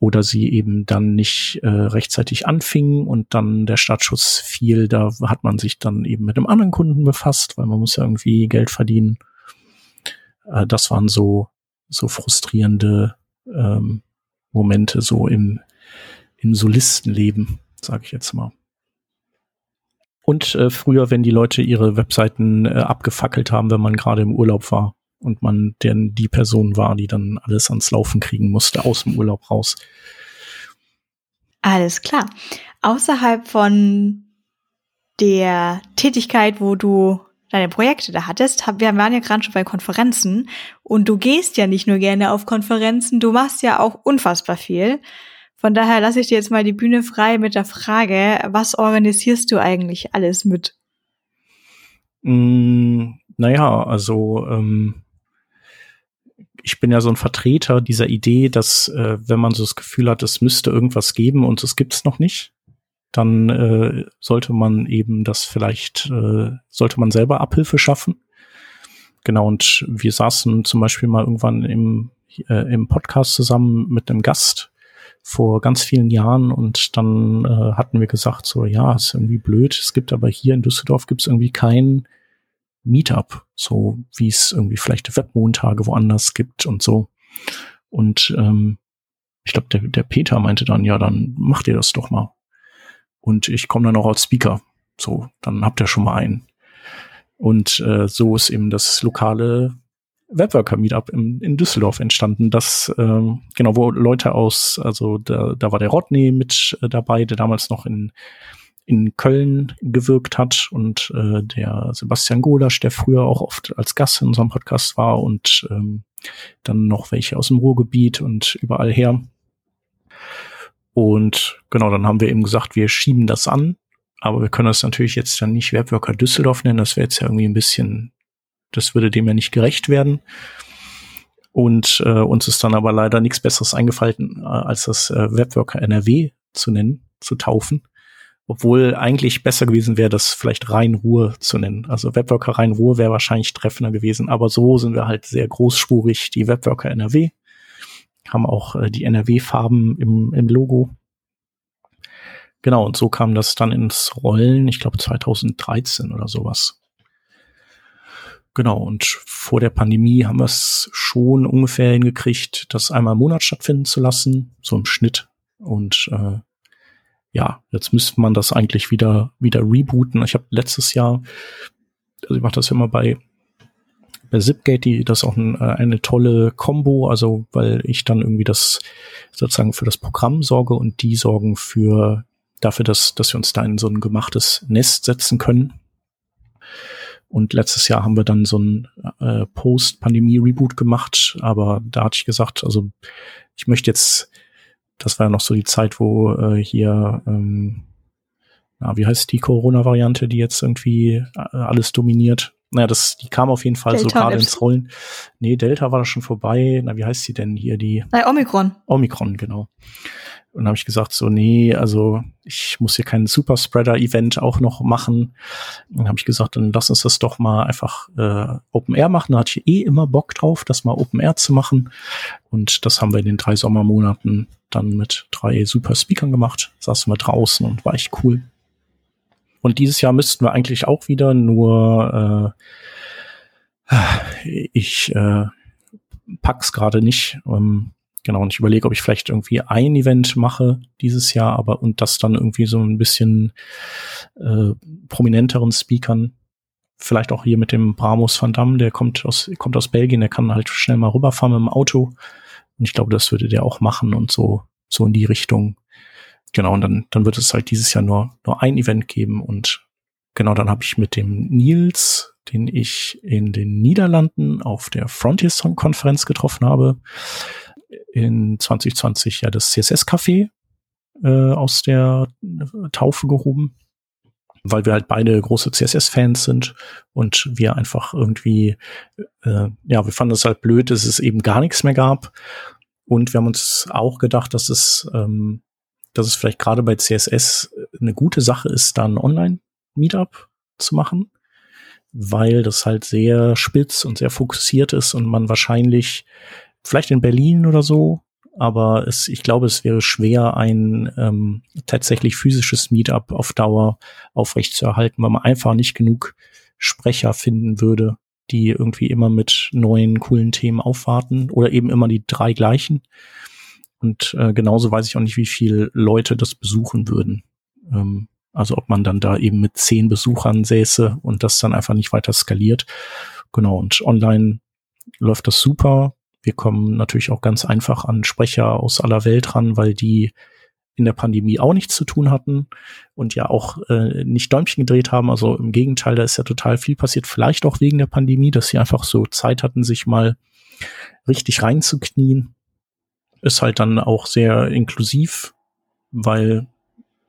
oder sie eben dann nicht äh, rechtzeitig anfingen und dann der Startschuss fiel. Da hat man sich dann eben mit einem anderen Kunden befasst, weil man muss ja irgendwie Geld verdienen. Äh, das waren so so frustrierende ähm, Momente so im im Solistenleben, sage ich jetzt mal. Und äh, früher, wenn die Leute ihre Webseiten äh, abgefackelt haben, wenn man gerade im Urlaub war und man denn die Person war, die dann alles ans Laufen kriegen musste aus dem Urlaub raus. Alles klar. Außerhalb von der Tätigkeit, wo du deine Projekte da hattest, wir waren ja gerade schon bei Konferenzen und du gehst ja nicht nur gerne auf Konferenzen, du machst ja auch unfassbar viel. Von daher lasse ich dir jetzt mal die Bühne frei mit der Frage, was organisierst du eigentlich alles mit? Mm, naja, also ähm, ich bin ja so ein Vertreter dieser Idee, dass äh, wenn man so das Gefühl hat, es müsste irgendwas geben und es gibt es noch nicht, dann äh, sollte man eben das vielleicht, äh, sollte man selber Abhilfe schaffen. Genau, und wir saßen zum Beispiel mal irgendwann im, äh, im Podcast zusammen mit einem Gast vor ganz vielen Jahren und dann äh, hatten wir gesagt, so ja, ist irgendwie blöd, es gibt aber hier in Düsseldorf gibt es irgendwie kein Meetup, so wie es irgendwie vielleicht Webmontage woanders gibt und so. Und ähm, ich glaube, der, der Peter meinte dann, ja, dann macht ihr das doch mal. Und ich komme dann auch als Speaker. So, dann habt ihr schon mal einen. Und äh, so ist eben das lokale Webworker Meetup in, in Düsseldorf entstanden, das ähm, genau wo Leute aus, also da, da war der Rodney mit äh, dabei, der damals noch in in Köln gewirkt hat und äh, der Sebastian Golasch, der früher auch oft als Gast in unserem Podcast war und ähm, dann noch welche aus dem Ruhrgebiet und überall her. Und genau, dann haben wir eben gesagt, wir schieben das an, aber wir können das natürlich jetzt dann nicht Webworker Düsseldorf nennen, das wäre jetzt ja irgendwie ein bisschen, das würde dem ja nicht gerecht werden. Und äh, uns ist dann aber leider nichts Besseres eingefallen, äh, als das äh, Webworker NRW zu nennen, zu taufen. Obwohl eigentlich besser gewesen wäre, das vielleicht Rhein-Ruhr zu nennen. Also Webworker Rhein-Ruhr wäre wahrscheinlich treffender gewesen. Aber so sind wir halt sehr großspurig, die Webworker NRW. Haben auch äh, die NRW-Farben im, im Logo. Genau, und so kam das dann ins Rollen, ich glaube 2013 oder sowas. Genau, und vor der Pandemie haben wir es schon ungefähr hingekriegt, das einmal im Monat stattfinden zu lassen, so im Schnitt. Und äh, ja, jetzt müsste man das eigentlich wieder, wieder rebooten. Ich habe letztes Jahr, also ich mache das immer bei, bei Zipgate, die, das ist auch ein, äh, eine tolle Combo, also weil ich dann irgendwie das sozusagen für das Programm sorge und die sorgen für dafür, dass, dass wir uns da in so ein gemachtes Nest setzen können. Und letztes Jahr haben wir dann so ein äh, Post-Pandemie-Reboot gemacht, aber da hatte ich gesagt, also ich möchte jetzt Das war ja noch so die Zeit, wo äh, hier, ähm, na, wie heißt die Corona-Variante, die jetzt irgendwie äh, alles dominiert? Naja, das, die kam auf jeden Fall Delta so gerade ins Rollen. Nee, Delta war da schon vorbei. Na, wie heißt sie denn hier? Die Nein, Omikron. Omikron, genau. Und habe ich gesagt, so, nee, also ich muss hier kein Superspreader-Event auch noch machen. dann habe ich gesagt, dann lass uns das doch mal einfach äh, Open Air machen. Da hatte ich eh immer Bock drauf, das mal Open Air zu machen. Und das haben wir in den drei Sommermonaten dann mit drei super Speakern gemacht. Saßen wir draußen und war echt cool. Und dieses Jahr müssten wir eigentlich auch wieder, nur äh, ich äh, pack's gerade nicht. Ähm, Genau, und ich überlege, ob ich vielleicht irgendwie ein Event mache dieses Jahr, aber und das dann irgendwie so ein bisschen äh, prominenteren Speakern. Vielleicht auch hier mit dem Bramos van Damme, der kommt aus, kommt aus Belgien, der kann halt schnell mal rüberfahren mit dem Auto. Und ich glaube, das würde der auch machen und so, so in die Richtung. Genau, und dann, dann wird es halt dieses Jahr nur, nur ein Event geben und genau, dann habe ich mit dem Nils, den ich in den Niederlanden auf der Frontier Song Konferenz getroffen habe, in 2020 ja das CSS-Café äh, aus der Taufe gehoben, weil wir halt beide große CSS-Fans sind und wir einfach irgendwie, äh, ja, wir fanden es halt blöd, dass es eben gar nichts mehr gab. Und wir haben uns auch gedacht, dass es, ähm, dass es vielleicht gerade bei CSS eine gute Sache ist, dann Online-Meetup zu machen, weil das halt sehr spitz und sehr fokussiert ist und man wahrscheinlich vielleicht in Berlin oder so, aber es, ich glaube, es wäre schwer, ein ähm, tatsächlich physisches Meetup auf Dauer aufrechtzuerhalten, weil man einfach nicht genug Sprecher finden würde, die irgendwie immer mit neuen, coolen Themen aufwarten oder eben immer die drei gleichen. Und äh, genauso weiß ich auch nicht, wie viele Leute das besuchen würden. Ähm, also ob man dann da eben mit zehn Besuchern säße und das dann einfach nicht weiter skaliert. Genau, und online läuft das super. Wir kommen natürlich auch ganz einfach an Sprecher aus aller Welt ran, weil die in der Pandemie auch nichts zu tun hatten und ja auch äh, nicht Däumchen gedreht haben. Also im Gegenteil, da ist ja total viel passiert, vielleicht auch wegen der Pandemie, dass sie einfach so Zeit hatten, sich mal richtig reinzuknien. Ist halt dann auch sehr inklusiv, weil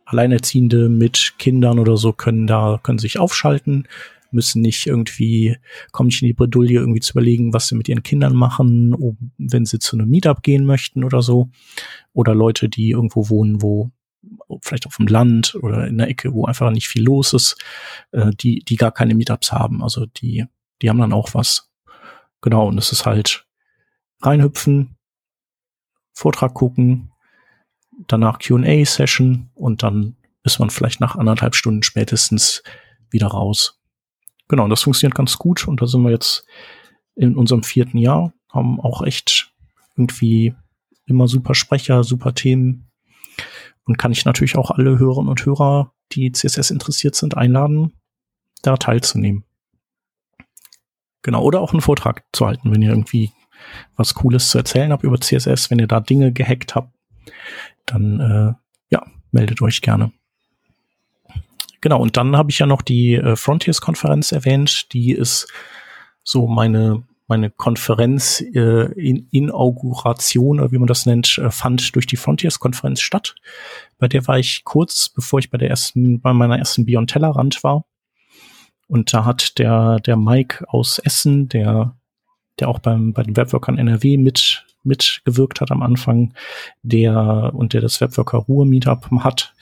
Alleinerziehende mit Kindern oder so können da, können sich aufschalten, müssen nicht irgendwie, kommen nicht in die Bredouille, irgendwie zu überlegen, was sie mit ihren Kindern machen, wenn sie zu einem Meetup gehen möchten oder so. Oder Leute, die irgendwo wohnen, wo vielleicht auf dem Land oder in der Ecke, wo einfach nicht viel los ist, äh, die, die gar keine Meetups haben. Also die, die haben dann auch was. Genau, und es ist halt reinhüpfen, Vortrag gucken, danach QA-Session und dann ist man vielleicht nach anderthalb Stunden spätestens wieder raus. Genau, und das funktioniert ganz gut und da sind wir jetzt in unserem vierten Jahr, haben auch echt irgendwie immer super Sprecher, super Themen und kann ich natürlich auch alle Hörerinnen und Hörer, die CSS interessiert sind, einladen, da teilzunehmen. Genau, oder auch einen Vortrag zu halten, wenn ihr irgendwie was Cooles zu erzählen habt über CSS, wenn ihr da Dinge gehackt habt, dann äh, ja, meldet euch gerne. Genau, und dann habe ich ja noch die äh, Frontiers-Konferenz erwähnt. Die ist so meine meine Konferenz äh, in Inauguration oder wie man das nennt, äh, fand durch die Frontiers-Konferenz statt. Bei der war ich kurz, bevor ich bei der ersten, bei meiner ersten Beyond Tellerrand war. Und da hat der, der Mike aus Essen, der, der auch beim, bei den Webworkern NRW mit, mitgewirkt hat am Anfang, der, und der das Webworker Ruhe Meetup hat,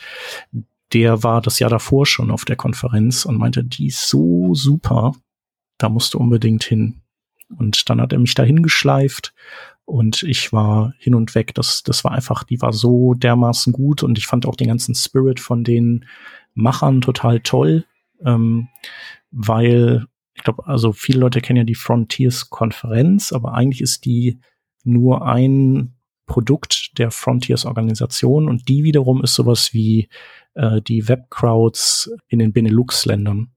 der war das Jahr davor schon auf der Konferenz und meinte, die ist so super, da musst du unbedingt hin. Und dann hat er mich dahin geschleift und ich war hin und weg. Das, das war einfach, die war so dermaßen gut und ich fand auch den ganzen Spirit von den Machern total toll, ähm, weil ich glaube, also viele Leute kennen ja die Frontiers-Konferenz, aber eigentlich ist die nur ein Produkt der Frontiers-Organisation und die wiederum ist sowas wie äh, die Webcrowds in den Benelux-Ländern.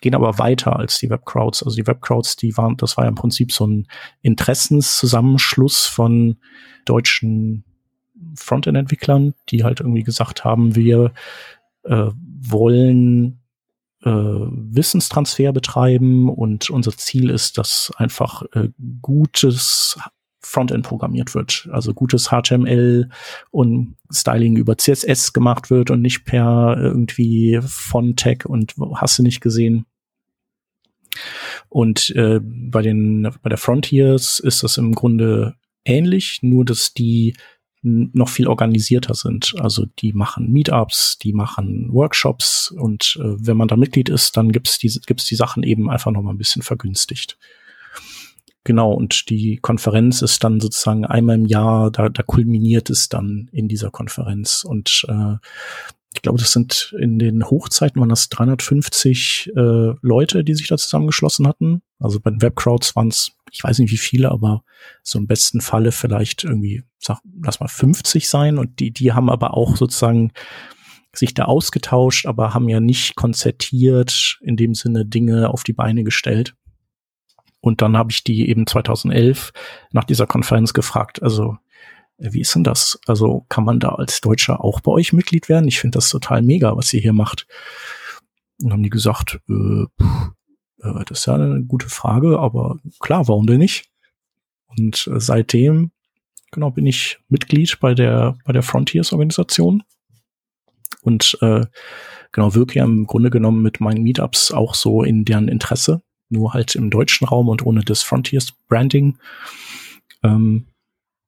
Gehen aber weiter als die Webcrowds. Also die Webcrowds, die waren, das war ja im Prinzip so ein Interessenszusammenschluss von deutschen Frontend-Entwicklern, die halt irgendwie gesagt haben, wir äh, wollen äh, Wissenstransfer betreiben und unser Ziel ist, dass einfach äh, gutes Frontend programmiert wird. Also gutes HTML und Styling über CSS gemacht wird und nicht per irgendwie Font-Tag und hast du nicht gesehen. Und äh, bei den bei der Frontiers ist das im Grunde ähnlich, nur dass die noch viel organisierter sind. Also die machen Meetups, die machen Workshops und äh, wenn man da Mitglied ist, dann gibt's die, gibt's die Sachen eben einfach noch mal ein bisschen vergünstigt. Genau, und die Konferenz ist dann sozusagen einmal im Jahr, da, da kulminiert es dann in dieser Konferenz. Und äh, ich glaube, das sind in den Hochzeiten waren das 350 äh, Leute, die sich da zusammengeschlossen hatten. Also bei den Webcrowds waren es, ich weiß nicht wie viele, aber so im besten Falle vielleicht irgendwie, sag, lass mal 50 sein. Und die, die haben aber auch sozusagen sich da ausgetauscht, aber haben ja nicht konzertiert, in dem Sinne Dinge auf die Beine gestellt. Und dann habe ich die eben 2011 nach dieser Konferenz gefragt, also äh, wie ist denn das? Also kann man da als Deutscher auch bei euch Mitglied werden? Ich finde das total mega, was ihr hier macht. Und haben die gesagt, äh, pff, äh, das ist ja eine gute Frage, aber klar, warum denn nicht? Und äh, seitdem, genau, bin ich Mitglied bei der, bei der Frontiers-Organisation und äh, genau, wirke ja im Grunde genommen mit meinen Meetups auch so in deren Interesse, nur halt im deutschen Raum und ohne das Frontiers-Branding. Ähm,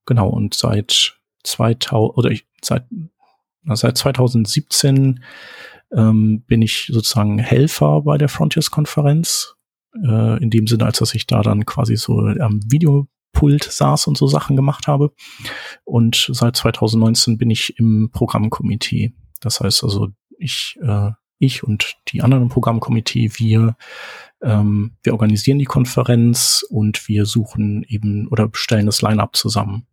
genau, und seit 2000, oder ich, seit, seit 2017 ähm, bin ich sozusagen Helfer bei der Frontiers-Konferenz. Äh, in dem Sinne, als dass ich da dann quasi so am Videopult saß und so Sachen gemacht habe. Und seit 2019 bin ich im Programmkomitee. Das heißt also, ich, äh, ich und die anderen im Programmkomitee, wir, ähm, wir organisieren die Konferenz und wir suchen eben oder bestellen das Line-up zusammen.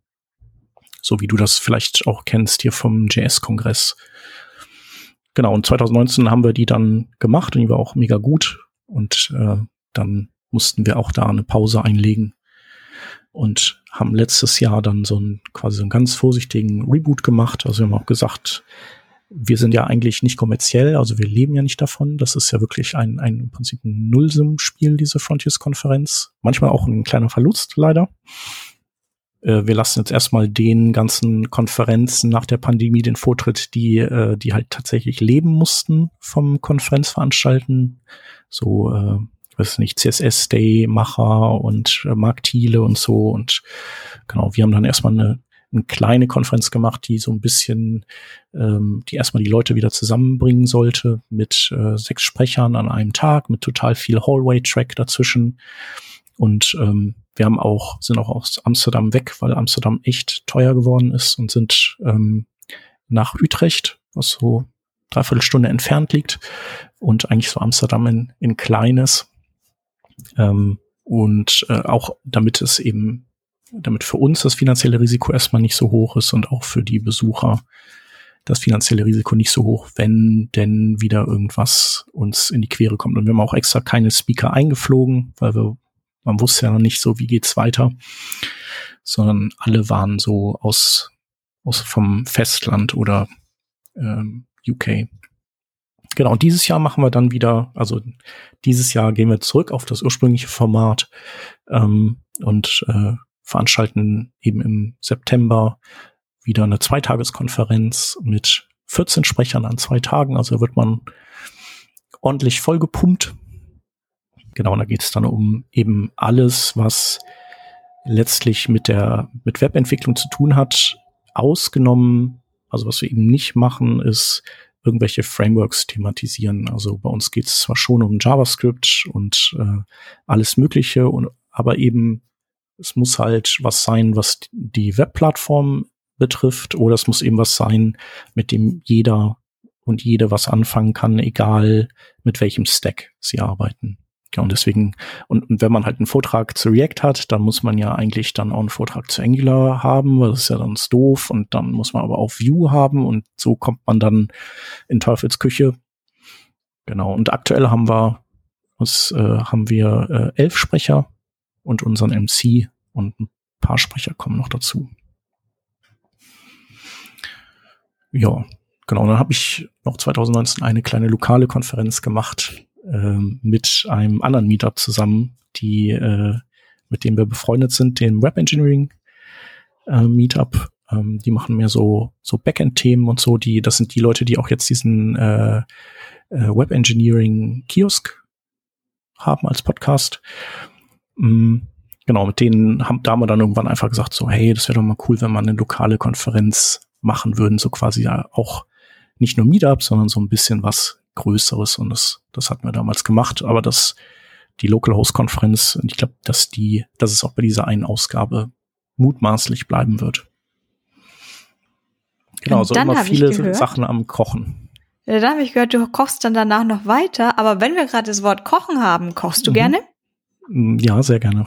So wie du das vielleicht auch kennst hier vom JS-Kongress. Genau, und 2019 haben wir die dann gemacht und die war auch mega gut. Und äh, dann mussten wir auch da eine Pause einlegen und haben letztes Jahr dann so ein quasi so einen ganz vorsichtigen Reboot gemacht. Also wir haben auch gesagt, wir sind ja eigentlich nicht kommerziell, also wir leben ja nicht davon. Das ist ja wirklich ein, ein im Prinzip ein Nullsum-Spiel, diese Frontiers-Konferenz. Manchmal auch ein kleiner Verlust, leider. Äh, wir lassen jetzt erstmal den ganzen Konferenzen nach der Pandemie den Vortritt, die, äh, die halt tatsächlich leben mussten vom Konferenzveranstalten. So, äh, weiß nicht, CSS Day Macher und äh, Mark Thiele und so. Und genau, wir haben dann erstmal eine, eine kleine Konferenz gemacht, die so ein bisschen, ähm, die erstmal die Leute wieder zusammenbringen sollte mit äh, sechs Sprechern an einem Tag, mit total viel Hallway-Track dazwischen. Und ähm, wir haben auch, sind auch aus Amsterdam weg, weil Amsterdam echt teuer geworden ist und sind ähm, nach Utrecht, was so dreiviertel Stunde entfernt liegt und eigentlich so Amsterdam in, in kleines. Ähm, und äh, auch damit es eben, damit für uns das finanzielle Risiko erstmal nicht so hoch ist und auch für die Besucher das finanzielle Risiko nicht so hoch, wenn denn wieder irgendwas uns in die Quere kommt. Und wir haben auch extra keine Speaker eingeflogen, weil wir man wusste ja noch nicht so, wie geht's weiter, sondern alle waren so aus, aus vom Festland oder ähm, UK. Genau, und dieses Jahr machen wir dann wieder, also dieses Jahr gehen wir zurück auf das ursprüngliche Format ähm, und äh, veranstalten eben im September wieder eine Zweitageskonferenz mit 14 Sprechern an zwei Tagen. Also wird man ordentlich vollgepumpt Genau, und da geht es dann um eben alles, was letztlich mit der mit Webentwicklung zu tun hat, ausgenommen. Also was wir eben nicht machen, ist irgendwelche Frameworks thematisieren. Also bei uns geht es zwar schon um JavaScript und äh, alles Mögliche, und, aber eben es muss halt was sein, was die Webplattform betrifft, oder es muss eben was sein, mit dem jeder und jede was anfangen kann, egal mit welchem Stack sie arbeiten. Ja, und deswegen, und, und wenn man halt einen Vortrag zu React hat, dann muss man ja eigentlich dann auch einen Vortrag zu Angular haben, weil das ist ja dann doof und dann muss man aber auch Vue haben und so kommt man dann in Teufels Küche. Genau, und aktuell haben wir, was, äh, haben wir äh, elf Sprecher und unseren MC und ein paar Sprecher kommen noch dazu. Ja, genau, dann habe ich noch 2019 eine kleine lokale Konferenz gemacht ähm, mit einem anderen Meetup zusammen, die, äh, mit dem wir befreundet sind, dem Web Engineering äh, Meetup. Ähm, die machen mehr so, so Backend-Themen und so. Die, das sind die Leute, die auch jetzt diesen äh, äh, Web Engineering Kiosk haben als Podcast. Mhm. Genau, mit denen haben, da haben wir dann irgendwann einfach gesagt, so, hey, das wäre doch mal cool, wenn wir eine lokale Konferenz machen würden, so quasi ja auch nicht nur Meetup, sondern so ein bisschen was Größeres. Und das, das hatten wir damals gemacht. Aber das, die Local Host Konferenz, und ich glaube, dass die, dass es auch bei dieser einen Ausgabe mutmaßlich bleiben wird. Genau, so immer viele Sachen am Kochen. Ja, dann habe ich gehört, du kochst dann danach noch weiter. Aber wenn wir gerade das Wort Kochen haben, kochst du mhm. gerne? Mm, ja, sehr gerne.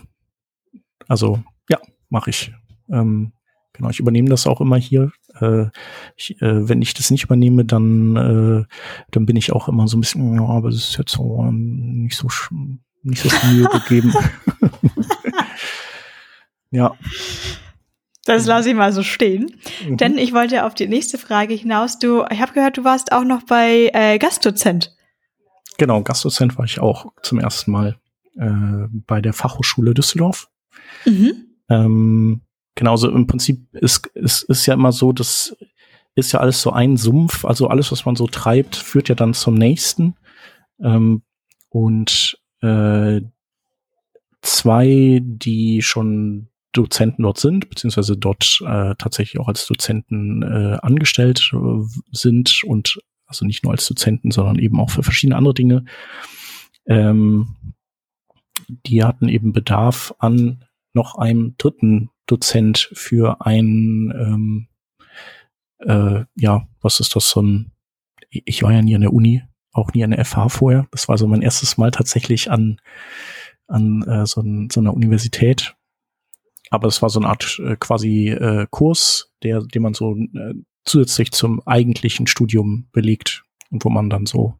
Also ja, mache ich. Ähm, genau, ich übernehme das auch immer hier. Äh, ich, äh, wenn ich das nicht übernehme, dann äh, dann bin ich auch immer so ein bisschen, ja, aber das ist jetzt so ähm, nicht so nicht so viel Mühe gegeben. ja. Das lasse ich mal so stehen. Mhm. Denn ich wollte auf die nächste Frage hinaus. Du, ich habe gehört, du warst auch noch bei äh, Gastdozent. Genau, Gastdozent war ich auch zum ersten Mal äh, bei der Fachhochschule Düsseldorf. Mhm. Ähm, genauso im Prinzip ist, ist, ist ja immer so, das ist ja alles so ein Sumpf, also alles, was man so treibt, führt ja dann zum nächsten. Ähm, und äh, zwei, die schon Dozenten dort sind, beziehungsweise dort äh, tatsächlich auch als Dozenten äh, angestellt äh, sind und also nicht nur als Dozenten, sondern eben auch für verschiedene andere Dinge. Ähm, die hatten eben Bedarf an noch einem dritten Dozent für ein, ähm, äh, ja, was ist das, so ein, ich war ja nie an der Uni, auch nie an der FH vorher. Das war so mein erstes Mal tatsächlich an, an äh, so, ein, so einer Universität. Aber es war so eine Art äh, quasi äh, Kurs, der, den man so äh, zusätzlich zum eigentlichen Studium belegt und wo man dann so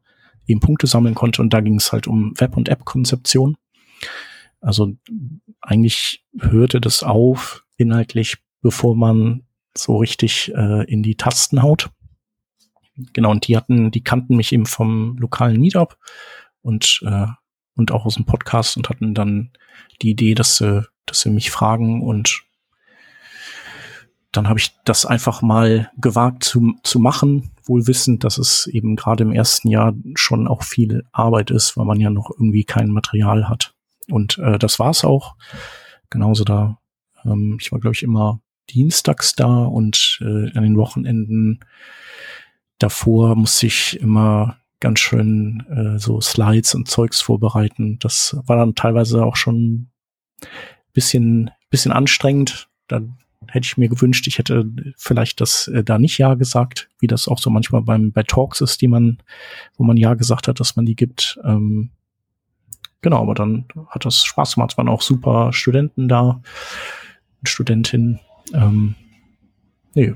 eben Punkte sammeln konnte. Und da ging es halt um Web- und App-Konzeption. Also eigentlich hörte das auf inhaltlich, bevor man so richtig äh, in die Tasten haut. Genau, und die hatten, die kannten mich eben vom lokalen Meetup und, äh, und auch aus dem Podcast und hatten dann die Idee, dass sie, dass sie mich fragen und dann habe ich das einfach mal gewagt zu, zu machen, wohl wissend, dass es eben gerade im ersten Jahr schon auch viel Arbeit ist, weil man ja noch irgendwie kein Material hat. Und äh, das war's auch. Genauso da. Ähm, ich war, glaube ich, immer dienstags da und äh, an den Wochenenden davor musste ich immer ganz schön äh, so Slides und Zeugs vorbereiten. Das war dann teilweise auch schon bisschen, bisschen anstrengend. Da hätte ich mir gewünscht, ich hätte vielleicht das äh, da nicht Ja gesagt, wie das auch so manchmal beim bei Talks ist, die man, wo man Ja gesagt hat, dass man die gibt. Ähm, genau, aber dann hat das Spaß gemacht. Es waren auch super Studenten da, Studentinnen. Ähm, nee,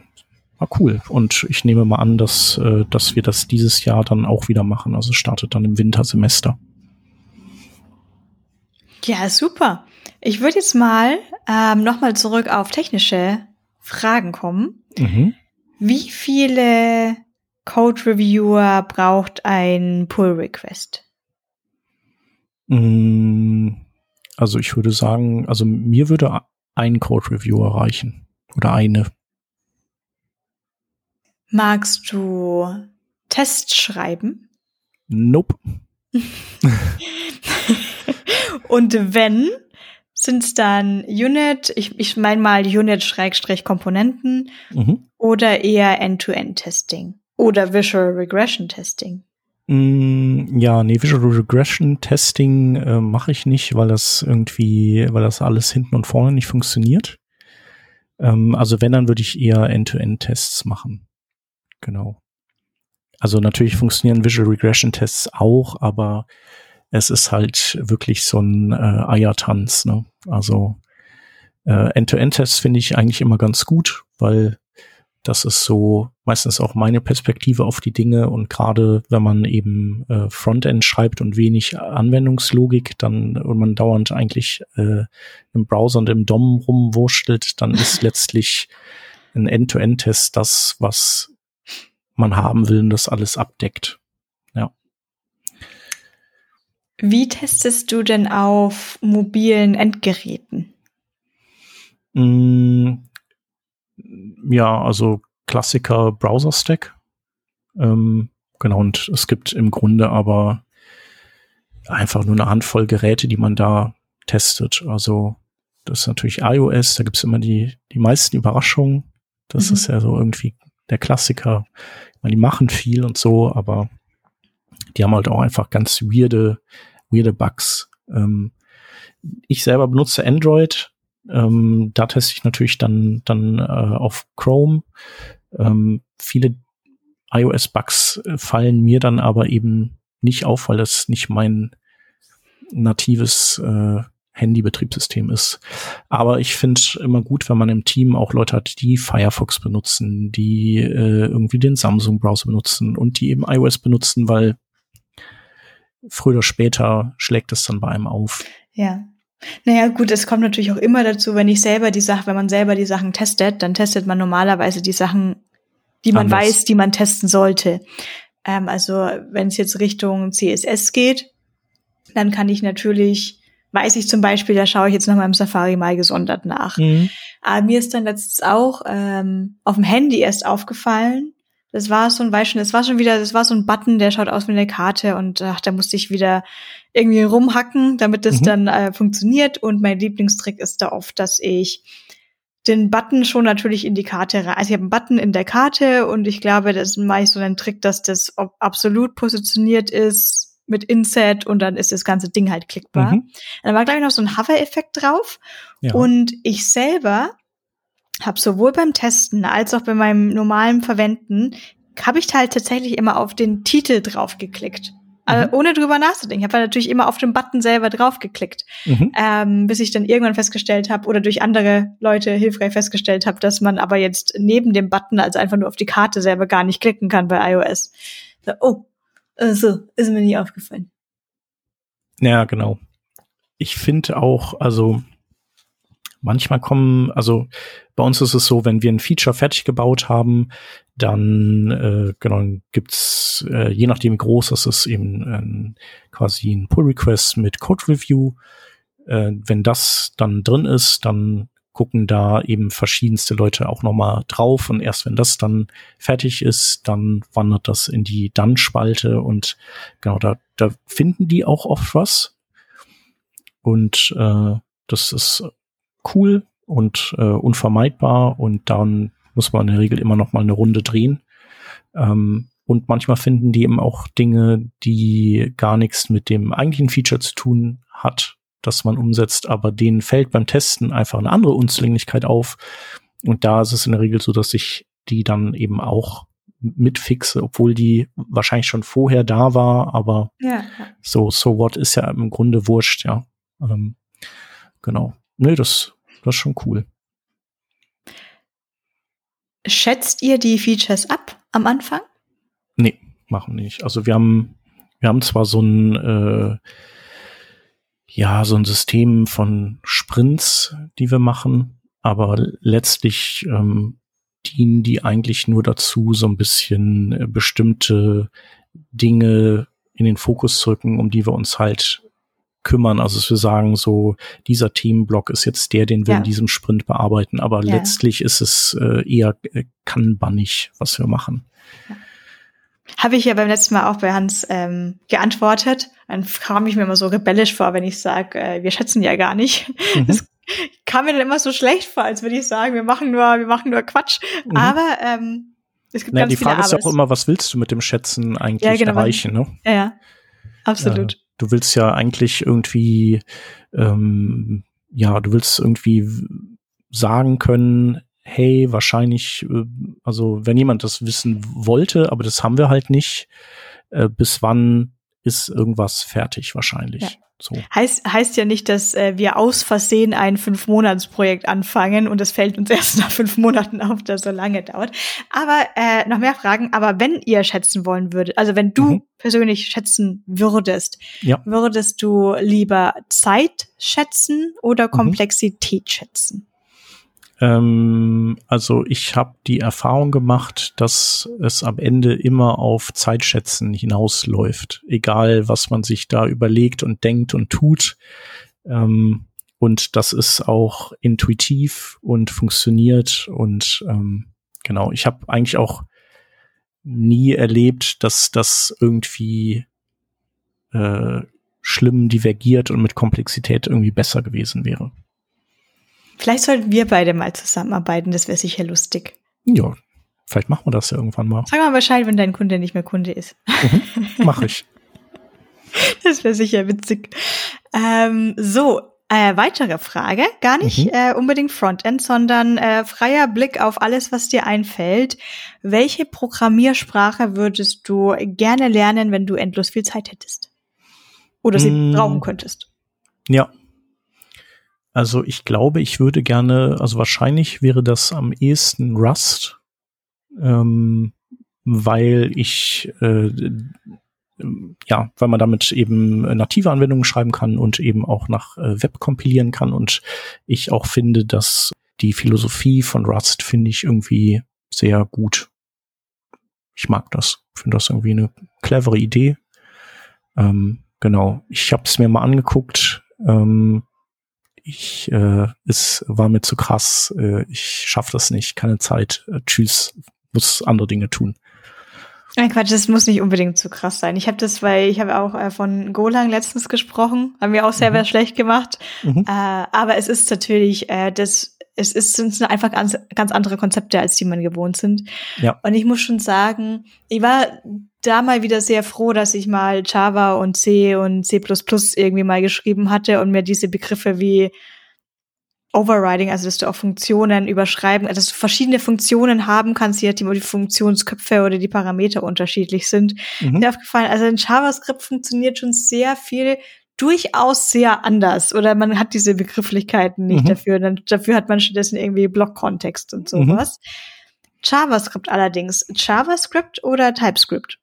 war cool. Und ich nehme mal an, dass, äh, dass wir das dieses Jahr dann auch wieder machen. Also startet dann im Wintersemester. Ja, super. Ich würde jetzt mal ähm, nochmal zurück auf technische Fragen kommen. Mhm. Wie viele Code Reviewer braucht ein Pull Request? Mm, also ich würde sagen, also mir würde ein Code Reviewer reichen oder eine. Magst du Tests schreiben? Nope. Und wenn, sind es dann Unit, ich, ich meine mal Unit-Komponenten mhm. oder eher End-to-End-Testing oder Visual Regression Testing? Mm, ja, nee, Visual Regression Testing äh, mache ich nicht, weil das irgendwie, weil das alles hinten und vorne nicht funktioniert. Ähm, also wenn, dann würde ich eher End-to-End-Tests machen. Genau. Also natürlich funktionieren Visual Regression Tests auch, aber es ist halt wirklich so ein äh, Eiertanz. Ne? Also äh, End-to-End-Tests finde ich eigentlich immer ganz gut, weil das ist so meistens auch meine Perspektive auf die Dinge und gerade wenn man eben äh, Frontend schreibt und wenig Anwendungslogik, dann und man dauernd eigentlich äh, im Browser und im DOM rumwurschtelt, dann ist letztlich ein End-to-End-Test das, was man haben will und das alles abdeckt. Ja. Wie testest du denn auf mobilen Endgeräten? Ja, also Klassiker Browser Stack. Ähm, genau, und es gibt im Grunde aber einfach nur eine Handvoll Geräte, die man da testet. Also das ist natürlich iOS, da gibt's immer die, die meisten Überraschungen. Das mhm. ist ja so irgendwie der Klassiker. meine, die machen viel und so, aber die haben halt auch einfach ganz weirde, weirde Bugs. Ähm, ich selber benutze Android. Ähm, da teste ich natürlich dann, dann äh, auf Chrome. Ähm, viele iOS-Bugs äh, fallen mir dann aber eben nicht auf, weil das nicht mein natives äh, Handy-Betriebssystem ist. Aber ich finde immer gut, wenn man im Team auch Leute hat, die Firefox benutzen, die äh, irgendwie den Samsung-Browser benutzen und die eben iOS benutzen, weil früher oder später schlägt es dann bei einem auf. Ja. Naja, gut, es kommt natürlich auch immer dazu, wenn ich selber die Sache, wenn man selber die Sachen testet, dann testet man normalerweise die Sachen, die man Anders. weiß, die man testen sollte. Ähm, also wenn es jetzt Richtung CSS geht, dann kann ich natürlich, weiß ich zum Beispiel, da schaue ich jetzt nochmal im Safari mal gesondert nach. Mhm. Aber mir ist dann letztens auch ähm, auf dem Handy erst aufgefallen, das war so ein, weiß schon, das war schon wieder, das war so ein Button, der schaut aus wie eine Karte und ach, da musste ich wieder irgendwie rumhacken, damit das mhm. dann äh, funktioniert. Und mein Lieblingstrick ist da oft, dass ich den Button schon natürlich in die Karte rein. Also ich habe einen Button in der Karte und ich glaube, das mache ich so einen Trick, dass das absolut positioniert ist mit Inset und dann ist das ganze Ding halt klickbar. Mhm. Dann war, glaube ich, noch so ein Hover-Effekt drauf. Ja. Und ich selber habe sowohl beim Testen als auch bei meinem normalen Verwenden, habe ich halt tatsächlich immer auf den Titel draufgeklickt. Also ohne drüber nachzudenken. Ich habe natürlich immer auf den Button selber draufgeklickt, mhm. ähm, bis ich dann irgendwann festgestellt habe oder durch andere Leute hilfreich festgestellt habe, dass man aber jetzt neben dem Button, also einfach nur auf die Karte selber gar nicht klicken kann bei iOS. So, oh, äh, so, ist mir nie aufgefallen. Ja, genau. Ich finde auch, also manchmal kommen, also bei uns ist es so, wenn wir ein Feature fertig gebaut haben, dann äh, genau gibt's äh, je nachdem wie groß das ist eben äh, quasi ein Pull Request mit Code Review. Äh, wenn das dann drin ist, dann gucken da eben verschiedenste Leute auch nochmal drauf und erst wenn das dann fertig ist, dann wandert das in die Dann-Spalte und genau da, da finden die auch oft was und äh, das ist cool und äh, unvermeidbar und dann muss man in der Regel immer noch mal eine Runde drehen. Ähm, und manchmal finden die eben auch Dinge, die gar nichts mit dem eigentlichen Feature zu tun hat, das man umsetzt, aber denen fällt beim Testen einfach eine andere Unzulänglichkeit auf. Und da ist es in der Regel so, dass ich die dann eben auch mitfixe, obwohl die wahrscheinlich schon vorher da war, aber ja. so, so what ist ja im Grunde wurscht, ja. Ähm, genau. Nö, das das ist schon cool. Schätzt ihr die Features ab am Anfang? Nee, machen nicht. Also wir haben, wir haben zwar so ein, äh, ja, so ein System von Sprints, die wir machen, aber letztlich ähm, dienen die eigentlich nur dazu, so ein bisschen äh, bestimmte Dinge in den Fokus zu rücken, um die wir uns halt kümmern. Also dass wir sagen, so dieser Themenblock ist jetzt der, den wir ja. in diesem Sprint bearbeiten. Aber ja. letztlich ist es äh, eher äh, kanbannig, was wir machen. Ja. Habe ich ja beim letzten Mal auch bei Hans ähm, geantwortet. Dann kam ich mir immer so rebellisch vor, wenn ich sage, äh, wir schätzen ja gar nicht. Mhm. Das kam mir dann immer so schlecht vor, als würde ich sagen, wir machen nur, wir machen nur Quatsch. Mhm. Aber ähm, es gibt naja, ganz die Frage ist ja auch immer, was willst du mit dem Schätzen eigentlich ja, genau, erreichen? Ne? Ja, ja, absolut du willst ja eigentlich irgendwie, ähm, ja, du willst irgendwie sagen können, hey, wahrscheinlich, äh, also wenn jemand das wissen wollte, aber das haben wir halt nicht, äh, bis wann ist irgendwas fertig wahrscheinlich. Ja. So. Heißt, heißt ja nicht, dass äh, wir aus Versehen ein Fünf-Monats-Projekt anfangen und es fällt uns erst nach fünf Monaten auf, dass so lange dauert. Aber äh, noch mehr Fragen. Aber wenn ihr schätzen wollen würdet, also wenn du mhm. persönlich schätzen würdest, ja. würdest du lieber Zeit schätzen oder mhm. Komplexität mhm. schätzen? Ähm, also ich habe die Erfahrung gemacht, dass es am Ende immer auf Zeitschätzen hinausläuft, egal was man sich da überlegt und denkt und tut. Ähm, und das ist auch intuitiv und funktioniert und ähm, genau, ich habe eigentlich auch nie erlebt, dass das irgendwie äh, schlimm divergiert und mit Komplexität irgendwie besser gewesen wäre. Vielleicht sollten wir beide mal zusammenarbeiten, das wäre sicher lustig. Ja, vielleicht machen wir das ja irgendwann mal. Sag mal Bescheid, wenn dein Kunde nicht mehr Kunde ist. Mhm, mach ich. Das wäre sicher witzig. Ähm, so, äh, weitere Frage, gar nicht mhm. äh, unbedingt Frontend, sondern äh, freier Blick auf alles, was dir einfällt. Welche Programmiersprache würdest du gerne lernen, wenn du endlos viel Zeit hättest? Oder sie mm. brauchen könntest? Ja. Also ich glaube, ich würde gerne, also wahrscheinlich wäre das am ehesten Rust, ähm, weil ich äh, ja, weil man damit eben native Anwendungen schreiben kann und eben auch nach äh, Web kompilieren kann. Und ich auch finde, dass die Philosophie von Rust finde ich irgendwie sehr gut. Ich mag das. Finde das irgendwie eine clevere Idee. Ähm, genau. Ich habe es mir mal angeguckt. Ähm, ich, äh, es war mir zu krass. Äh, ich schaffe das nicht. Keine Zeit. Äh, tschüss. Muss andere Dinge tun. Nein, Quatsch, das muss nicht unbedingt zu krass sein. Ich habe das, weil ich habe auch äh, von Golang letztens gesprochen, haben wir auch selber mhm. schlecht gemacht. Mhm. Äh, aber es ist natürlich, äh, das, es ist sind einfach ganz, ganz andere Konzepte, als die man gewohnt sind. Ja. Und ich muss schon sagen, ich war da mal wieder sehr froh, dass ich mal Java und C und C++ irgendwie mal geschrieben hatte und mir diese Begriffe wie Overriding, also dass du auch Funktionen überschreiben, also dass du verschiedene Funktionen haben kannst, je nachdem, ob die Funktionsköpfe oder die Parameter unterschiedlich sind. Mhm. Mir aufgefallen, also in JavaScript funktioniert schon sehr viel durchaus sehr anders oder man hat diese Begrifflichkeiten nicht mhm. dafür. Dann, dafür hat man stattdessen irgendwie Blockkontext und mhm. sowas. Mhm. JavaScript allerdings, JavaScript oder TypeScript?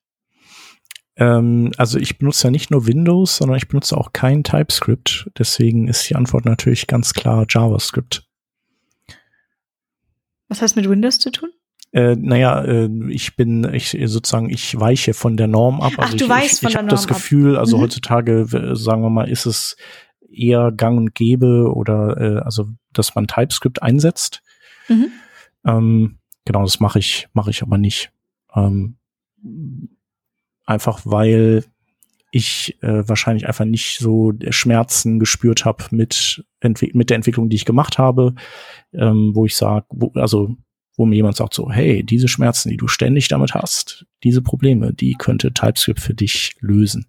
Ähm, also ich benutze ja nicht nur Windows, sondern ich benutze auch kein TypeScript. Deswegen ist die Antwort natürlich ganz klar JavaScript. Was hat mit Windows zu tun? Äh, naja, äh, ich bin, ich sozusagen, ich weiche von der Norm ab. Also Ach, du ich, weißt ich, von ich der habe das Gefühl, also mhm. heutzutage, sagen wir mal, ist es eher gang und gäbe oder äh, also, dass man TypeScript einsetzt. Mhm. Ähm, genau, das mache ich, mache ich aber nicht. Ähm, einfach weil ich äh, wahrscheinlich einfach nicht so Schmerzen gespürt habe mit, mit der Entwicklung, die ich gemacht habe, ähm, wo ich sage, also wo mir jemand sagt so, hey, diese Schmerzen, die du ständig damit hast, diese Probleme, die könnte TypeScript für dich lösen.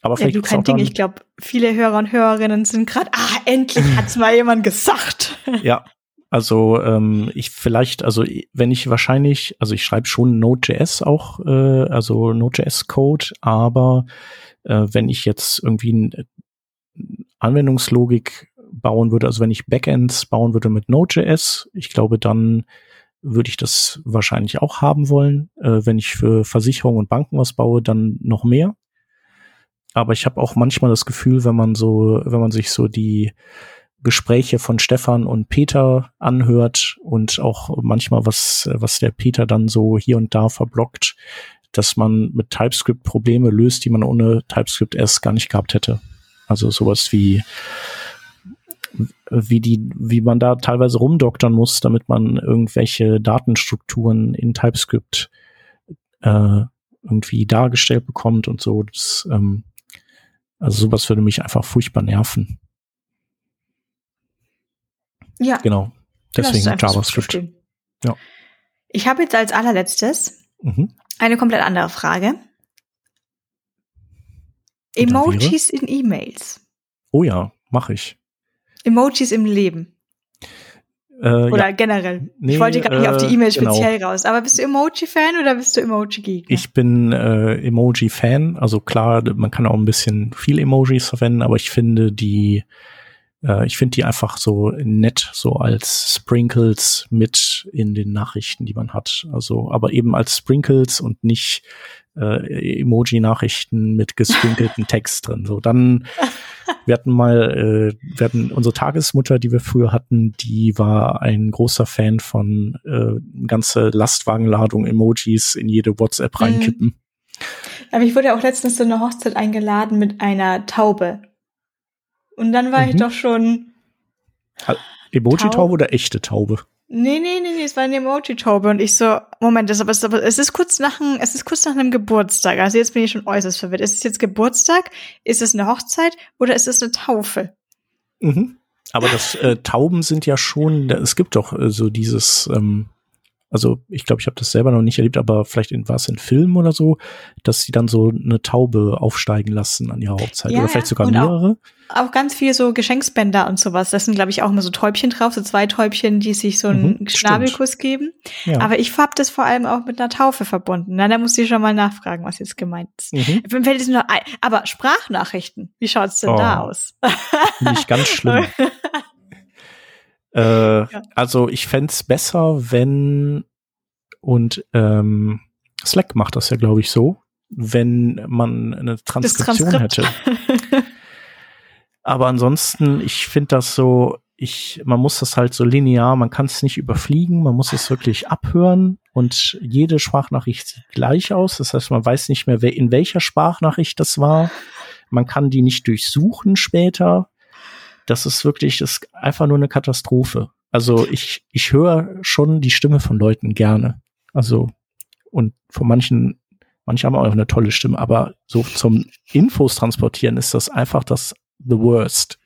Aber vielleicht ja, du kein Ding. Ich glaube, viele Hörer und Hörerinnen sind gerade, ah, endlich hat's mal jemand gesagt. Ja, also ähm, ich vielleicht, also wenn ich wahrscheinlich, also ich schreibe schon Node.js auch, äh, also Node.js-Code, aber äh, wenn ich jetzt irgendwie eine Anwendungslogik bauen würde, also wenn ich Backends bauen würde mit Node.js, ich glaube, dann würde ich das wahrscheinlich auch haben wollen. Äh, wenn ich für Versicherungen und Banken was baue, dann noch mehr. Aber ich habe auch manchmal das Gefühl, wenn man so, wenn man sich so die Gespräche von Stefan und Peter anhört und auch manchmal was, was der Peter dann so hier und da verblockt, dass man mit TypeScript Probleme löst, die man ohne TypeScript erst gar nicht gehabt hätte. Also sowas wie wie die, wie man da teilweise rumdoktern muss, damit man irgendwelche Datenstrukturen in TypeScript äh, irgendwie dargestellt bekommt und so. Das, ähm, also sowas würde mich einfach furchtbar nerven. Ja. Genau. Deswegen JavaScript. Ja. Ich habe jetzt als allerletztes mhm. eine komplett andere Frage. Emojis in E-Mails. Oh ja, mache ich. Emojis im Leben. Äh, oder ja. generell. Nee, ich wollte gerade nicht auf die E-Mail genau. speziell raus. Aber bist du Emoji-Fan oder bist du Emoji-Gegner? Ich bin äh, Emoji-Fan. Also klar, man kann auch ein bisschen viel Emojis verwenden, aber ich finde die äh, ich finde die einfach so nett, so als Sprinkles mit in den Nachrichten, die man hat. Also, aber eben als Sprinkles und nicht äh, Emoji-Nachrichten mit gesprinkelten Text drin. So, dann wir hatten mal, äh, wir hatten unsere Tagesmutter, die wir früher hatten, die war ein großer Fan von äh, ganze Lastwagenladung Emojis in jede WhatsApp mhm. reinkippen. Aber ich wurde auch letztens zu einer Hochzeit eingeladen mit einer Taube. Und dann war mhm. ich doch schon, Emoji-Taube oder echte Taube? Nee, nee, nee, nee, es war eine Emoji-Taube und ich so, Moment, das, aber, es, aber es ist kurz nach einem, es ist kurz nach einem Geburtstag. Also jetzt bin ich schon äußerst verwirrt. Ist es jetzt Geburtstag? Ist es eine Hochzeit oder ist es eine Taufe? Mhm. Aber das äh, Tauben sind ja schon, es gibt doch äh, so dieses, ähm, also ich glaube, ich habe das selber noch nicht erlebt, aber vielleicht in was in Filmen oder so, dass sie dann so eine Taube aufsteigen lassen an ihrer Hochzeit Ja, oder vielleicht sogar mehrere. Auch ganz viel so Geschenksbänder und sowas. Das sind, glaube ich, auch immer so Täubchen drauf, so zwei Täubchen, die sich so einen Mhm, Schnabelkuss geben. Ja. Aber ich hab das vor allem auch mit einer Taufe verbunden. Na, da muss ich schon mal nachfragen, was jetzt gemeint ist. mhm. Mir fällt nur ein. Aber Sprachnachrichten, wie schaut's denn da Oh. aus? Finde ich ganz schlimm. Äh, Also ich fänd's besser, wenn und ähm, Slack macht das ja, glaube ich, so, wenn man eine Transkription Transkript. hätte. Aber ansonsten, ich finde das so, ich, man muss das halt so linear, man kann es nicht überfliegen, man muss es wirklich abhören und jede Sprachnachricht sieht gleich aus. Das heißt, man weiß nicht mehr, wer, in welcher Sprachnachricht das war. Man kann die nicht durchsuchen später. Das ist wirklich, das ist einfach nur eine Katastrophe. Also ich, ich höre schon die Stimme von Leuten gerne. Also, und von manchen, manche haben auch eine tolle Stimme, aber so zum Infos transportieren ist das einfach das the worst.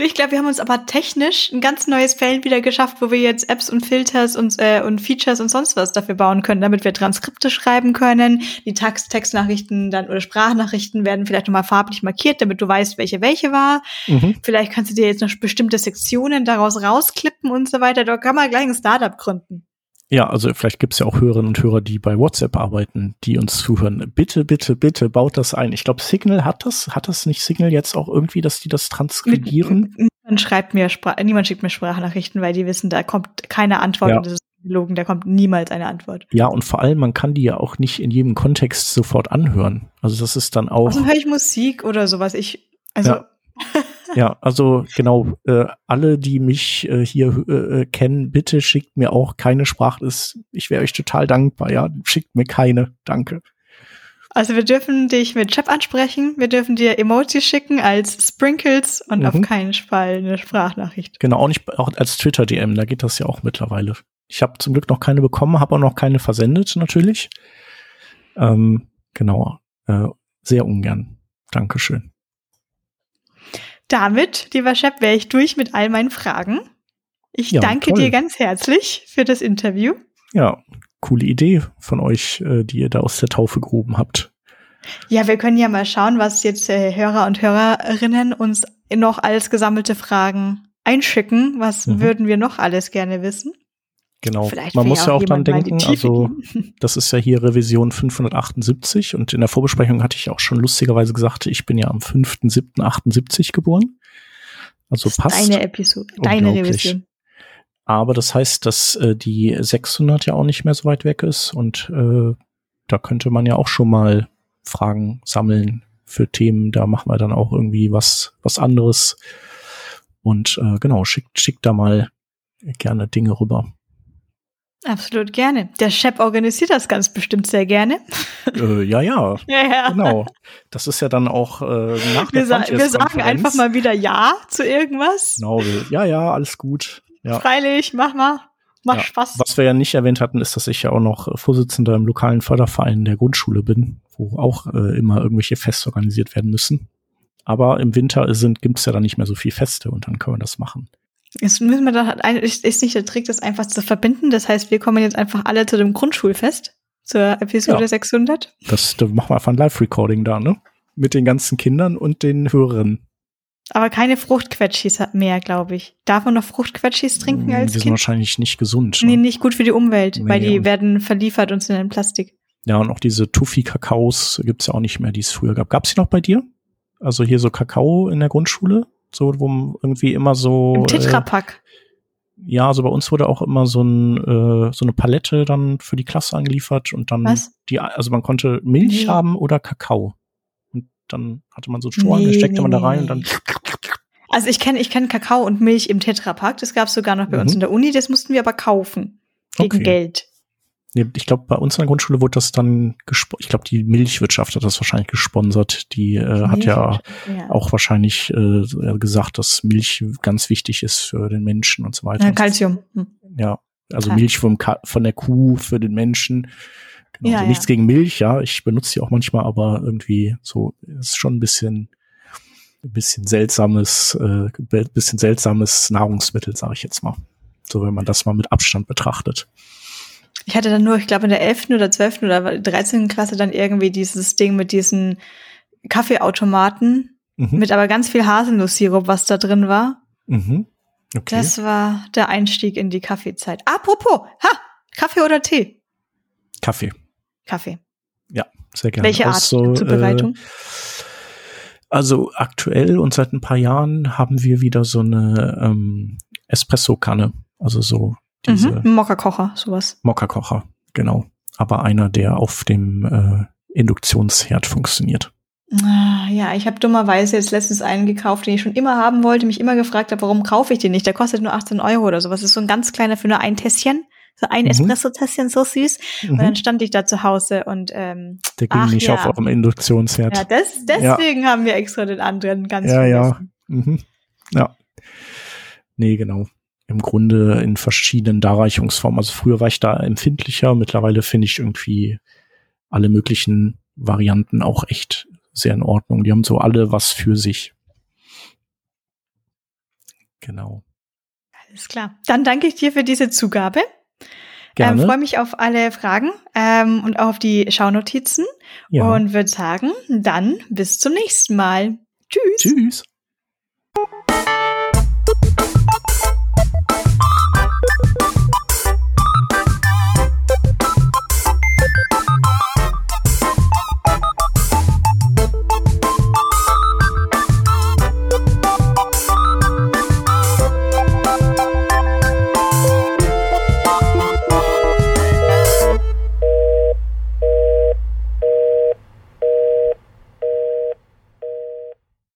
Du, Ich glaube, wir haben uns aber technisch ein ganz neues Feld wieder geschafft, wo wir jetzt Apps und Filters und, äh, und Features und sonst was dafür bauen können, damit wir Transkripte schreiben können. Die Text Textnachrichten dann oder Sprachnachrichten werden vielleicht nochmal farblich markiert, damit du weißt, welche welche war. Mhm. Vielleicht kannst du dir jetzt noch bestimmte Sektionen daraus rausklippen und so weiter. Da kann man gleich ein Startup gründen. Ja, also vielleicht gibt's ja auch Hörerinnen und Hörer, die bei WhatsApp arbeiten, die uns zuhören. Bitte, bitte, bitte baut das ein. Ich glaube, Signal hat das. Hat das nicht Signal jetzt auch irgendwie, dass die das transkribieren? Niemand schreibt mir Spra niemand schickt mir Sprachnachrichten, weil die wissen, da kommt keine Antwort Ja. und das ist gelogen, da kommt niemals eine Antwort. Ja, und vor allem, man kann die ja auch nicht in jedem Kontext sofort anhören. Also das ist dann auch. Außerdem höre ich Musik oder sowas. Ich, also, Ja. Ja, also genau, äh, alle, die mich äh, hier äh, kennen, bitte schickt mir auch keine Sprachlist. Ich wäre euch total dankbar, ja. Schickt mir keine. Danke. Also wir dürfen dich mit Chat ansprechen, wir dürfen dir Emojis schicken als Sprinkles und Mhm. auf keinen Fall eine Sprachnachricht. Genau, auch nicht auch als Twitter-DM, da geht das ja auch mittlerweile. Ich habe zum Glück noch keine bekommen, habe auch noch keine versendet, natürlich. Ähm, genau, äh, sehr ungern. Dankeschön. Damit, lieber Shep, wäre ich durch mit all meinen Fragen. Ich Ja, danke toll. dir ganz herzlich für das Interview. Ja, coole Idee von euch, äh, die ihr da aus der Taufe gehoben habt. Ja, wir können ja mal schauen, was jetzt äh, Hörer und Hörerinnen uns noch als gesammelte Fragen einschicken. Was Mhm. würden wir noch alles gerne wissen? Genau. Vielleicht Man muss ja auch dran denken, also das ist ja hier Revision 578 und in der Vorbesprechung hatte ich auch schon lustigerweise gesagt, ich bin ja am 5.7.78 geboren. Also Das passt. Deine Episode, deine. Revision. Aber das heißt, dass äh, die 600 ja auch nicht mehr so weit weg ist und äh, da könnte man ja auch schon mal Fragen sammeln für Themen. Da machen wir dann auch irgendwie was, was anderes. Und äh, genau, schickt, schickt da mal gerne Dinge rüber. Absolut gerne. Der Shep organisiert das ganz bestimmt sehr gerne. äh, ja, ja, Ja, ja. genau. Das ist ja dann auch äh, nach Wir, der sa wir sagen einfach mal wieder Ja zu irgendwas. Genau, ja, ja, alles gut. Ja. Freilich, mach mal. Macht Ja, Spaß. Was wir ja nicht erwähnt hatten, ist, dass ich ja auch noch äh, Vorsitzender im lokalen Förderverein der Grundschule bin, wo auch äh, immer irgendwelche Feste organisiert werden müssen. Aber im Winter sind, gibt's ja dann nicht mehr so viel Feste und dann können wir das machen. Jetzt müssen wir doch, ein- ist nicht der Trick, das einfach zu verbinden. Das heißt, wir kommen jetzt einfach alle zu dem Grundschulfest, zur Episode Ja. 600. Das, da machen wir einfach ein Live-Recording da, ne? Mit den ganzen Kindern und den Hörerinnen. Aber keine Fruchtquetschis mehr, glaube ich. Darf man noch Fruchtquetschis trinken Mm, als Die sind Kind? wahrscheinlich nicht gesund. Nee, Ne? nicht gut für die Umwelt, Nee, weil die werden verliefert und sind in Plastik. Ja, und auch diese Tufi-Kakaos gibt's ja auch nicht mehr, die es früher gab. Gab's die noch bei dir? Also hier so Kakao in der Grundschule? So, wo man irgendwie immer so. Im äh, Tetrapack. Ja, also bei uns wurde auch immer so, ein, äh, so eine Palette dann für die Klasse angeliefert und dann Was? die, also man konnte Milch Nee. haben oder Kakao. Und dann hatte man so Strohhalm, Nee, da steckte nee, man da rein und dann Also ich kenne ich kenn Kakao und Milch im Tetrapack. Das gab's sogar noch bei uns Mhm. in der Uni. Das mussten wir aber kaufen. Gegen Okay. Geld. Ich glaube, bei uns in der Grundschule wurde das dann, ich glaube, die Milchwirtschaft hat das wahrscheinlich gesponsert. Die äh, hat ja, ja, auch wahrscheinlich äh, gesagt, dass Milch ganz wichtig ist für den Menschen und so weiter. Ja, Calcium. Hm. Ja, also Milch vom von der Kuh für den Menschen. Genau, ja, also nichts ja. gegen Milch, ja, ich benutze die auch manchmal, aber irgendwie so ist schon ein bisschen ein bisschen seltsames, äh, bisschen seltsames Nahrungsmittel, sage ich jetzt mal. So wenn man das mal mit Abstand betrachtet. Ich hatte dann nur, ich glaube, in der 11. oder 12. oder 13. Klasse dann irgendwie dieses Ding mit diesen Kaffeeautomaten, mhm. mit aber ganz viel Haselnusssirup, was da drin war. Mhm. Okay. Das war der Einstieg in die Kaffeezeit. Apropos, ha, Kaffee oder Tee? Kaffee. Kaffee. Ja, sehr gerne. Welche Art also, Zubereitung? Äh, also aktuell und seit ein paar Jahren haben wir wieder so eine ähm, Espresso-Kanne. Also so diese mhm, Mokka-Kocher, sowas. Mokka-Kocher, genau. Aber einer, der auf dem äh, Induktionsherd funktioniert. Ah, ja, ich habe dummerweise jetzt letztens einen gekauft, den ich schon immer haben wollte, mich immer gefragt habe, warum kaufe ich den nicht? Der kostet nur 18 Euro oder sowas. Das ist so ein ganz kleiner für nur ein Tässchen. So ein mhm. Espresso-Tässchen, so süß. Mhm. Und dann stand ich da zu Hause und ähm, Der ging ach, nicht ja. auf eurem Induktionsherd. Ja, das, deswegen ja. haben wir extra den anderen ganz Ja, ja. Mhm. Ja. Nee, genau im Grunde in verschiedenen Darreichungsformen. Also früher war ich da empfindlicher, mittlerweile finde ich irgendwie alle möglichen Varianten auch echt sehr in Ordnung. Die haben so alle was für sich. Genau. Alles klar. Dann danke ich dir für diese Zugabe. Gerne. Ähm, freue mich auf alle Fragen ähm, und auf die Schaunotizen ja. und würde sagen, dann bis zum nächsten Mal. Tschüss. Tschüss.